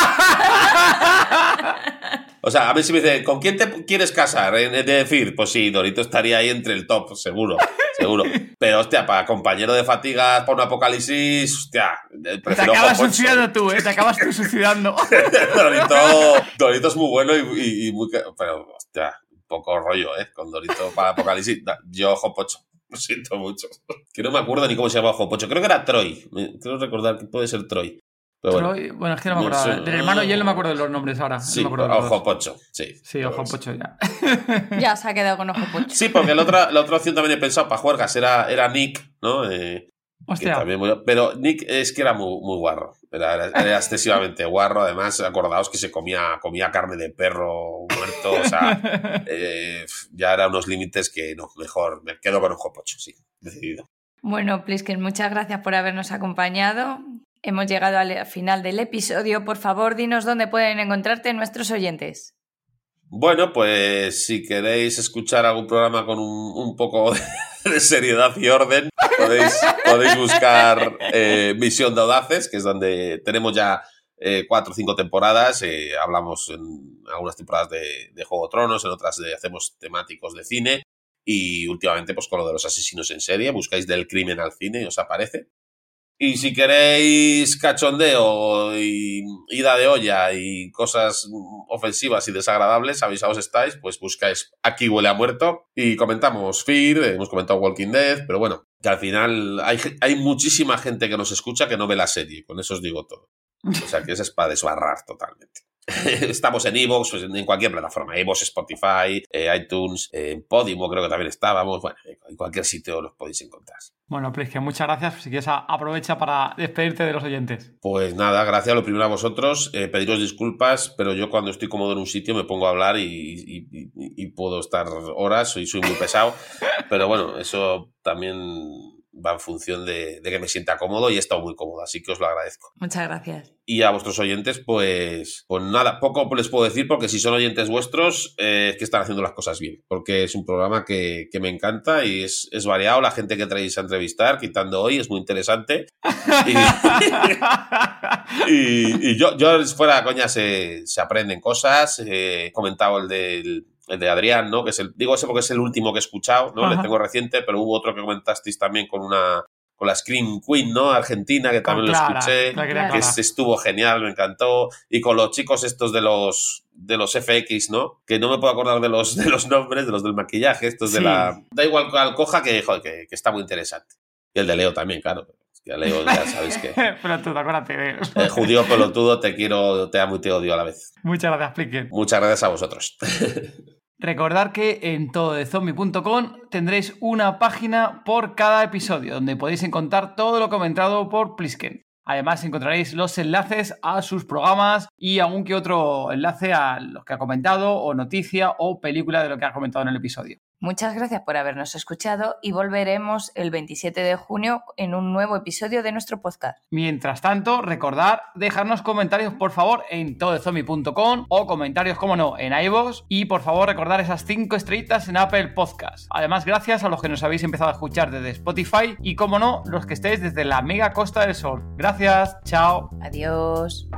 O sea, a ver si me dice, ¿con quién te quieres casar? Eh, De decir, pues sí, Dorito estaría ahí entre el top, seguro, seguro. Pero, hostia, para compañero de fatigas, para un apocalipsis, hostia, eh, Te prefiero acabas Ojo Pocho. suicidando tú, ¿eh? Te acabas tú suicidando. [laughs] Dorito, Dorito es muy bueno y, y- y muy... Pero, hostia, poco rollo, ¿eh? Con Dorito para Apocalipsis. Yo, Ojo Pocho. Lo siento mucho. Que no me acuerdo ni cómo se llama Ojo Pocho. Creo que era Troy. Creo recordar que puede ser Troy. Pero bueno. Troy- bueno, es que no me acuerdo. Del hermano y él no me acuerdo de los nombres ahora. Sí, no me acuerdo de los Ojo. Pocho. Sí. Sí, ojo pocho ya. [laughs] Ya se ha quedado con ojo pocho. Sí, porque la otra, la otra opción también he pensado para juergas era, era Nick, ¿no? Eh, Hostia. también pero Nick es que era muy, muy guarro. Era, [laughs] excesivamente guarro. Además, acordaos que se comía, comía carne de perro muerto. O sea, [laughs] eh, ya eran unos límites que no, mejor me quedo con Ojo Pocho, sí, decidido. Bueno, Plisken, muchas gracias por habernos acompañado. Hemos llegado al final del episodio. Por favor, dinos dónde pueden encontrarte nuestros oyentes. Bueno, pues si queréis escuchar algún programa con un, un poco [laughs] de seriedad y orden, podéis, podéis buscar eh, Misión de Audaces, que es donde tenemos ya eh, cuatro o cinco temporadas. eh, hablamos en algunas temporadas de, de Juego de Tronos, en otras de, hacemos temáticos de cine. Y últimamente, pues con lo de los asesinos en serie, buscáis del crimen al cine y os aparece. Y si queréis cachondeo y ida de olla y cosas ofensivas y desagradables, avisados estáis, pues buscáis Aquí huele a muerto y comentamos Fear, hemos comentado Walking Dead, pero bueno, que al final hay, hay muchísima gente que nos escucha que no ve la serie, con eso os digo todo. O sea que eso es para desbarrar totalmente. [laughs] Estamos en Evox, pues, en cualquier plataforma, Evox, Spotify, eh, iTunes, eh, Podimo creo que también estábamos, bueno, en cualquier sitio los podéis encontrar. Bueno, Plisken, muchas gracias. Si quieres, aprovecha para despedirte de los oyentes. Pues nada, gracias lo primero a vosotros. Eh, pediros disculpas, pero yo cuando estoy cómodo en un sitio me pongo a hablar y, y- y- y puedo estar horas y soy muy pesado. [laughs] Pero bueno, eso también va en función de, de que me sienta cómodo y he estado muy cómodo, así que os lo agradezco. Muchas gracias. Y a vuestros oyentes, pues, pues nada, poco les puedo decir porque si son oyentes vuestros eh, es que están haciendo las cosas bien, porque es un programa que, que me encanta y es, es variado, la gente que traéis a entrevistar, quitando hoy, es muy interesante. Y, y, y yo, yo fuera coña se, se aprenden cosas. eh, He comentado el del el de Adrián, ¿no? Que es el, digo ese porque es el último que he escuchado, ¿no? Ajá. Le tengo reciente, pero hubo otro que comentasteis también con una con la Scream Queen, ¿no? Argentina, que también lo escuché. que estuvo genial, me encantó. Y con los chicos estos de los de los FX, ¿no? Que no me puedo acordar de los, [laughs] de los nombres, de los del maquillaje, estos de la... Da igual cual coja que, joder, que, que está muy interesante. Y el de Leo también, claro. Es que a Leo ya sabéis que... [laughs] Acuérdate de Eh, judío pelotudo, te quiero, te amo y te odio a la vez. Muchas gracias, Plisken. Muchas gracias a vosotros. [laughs] Recordad que en tododezombie.com tendréis una página por cada episodio, donde podéis encontrar todo lo comentado por Plisken. Además encontraréis los enlaces a sus programas y algún que otro enlace a los que ha comentado o noticia o película de lo que ha comentado en el episodio. Muchas gracias por habernos escuchado y volveremos el 27 de junio en un nuevo episodio de nuestro podcast. Mientras tanto, recordad dejarnos comentarios por favor en tododezombie.com o comentarios, como no, en iVoox y por favor recordar esas 5 estrellitas en Apple Podcast. Además, gracias a los que nos habéis empezado a escuchar desde Spotify y, como no, los que estéis desde la mega costa del sol. Gracias, chao. Adiós.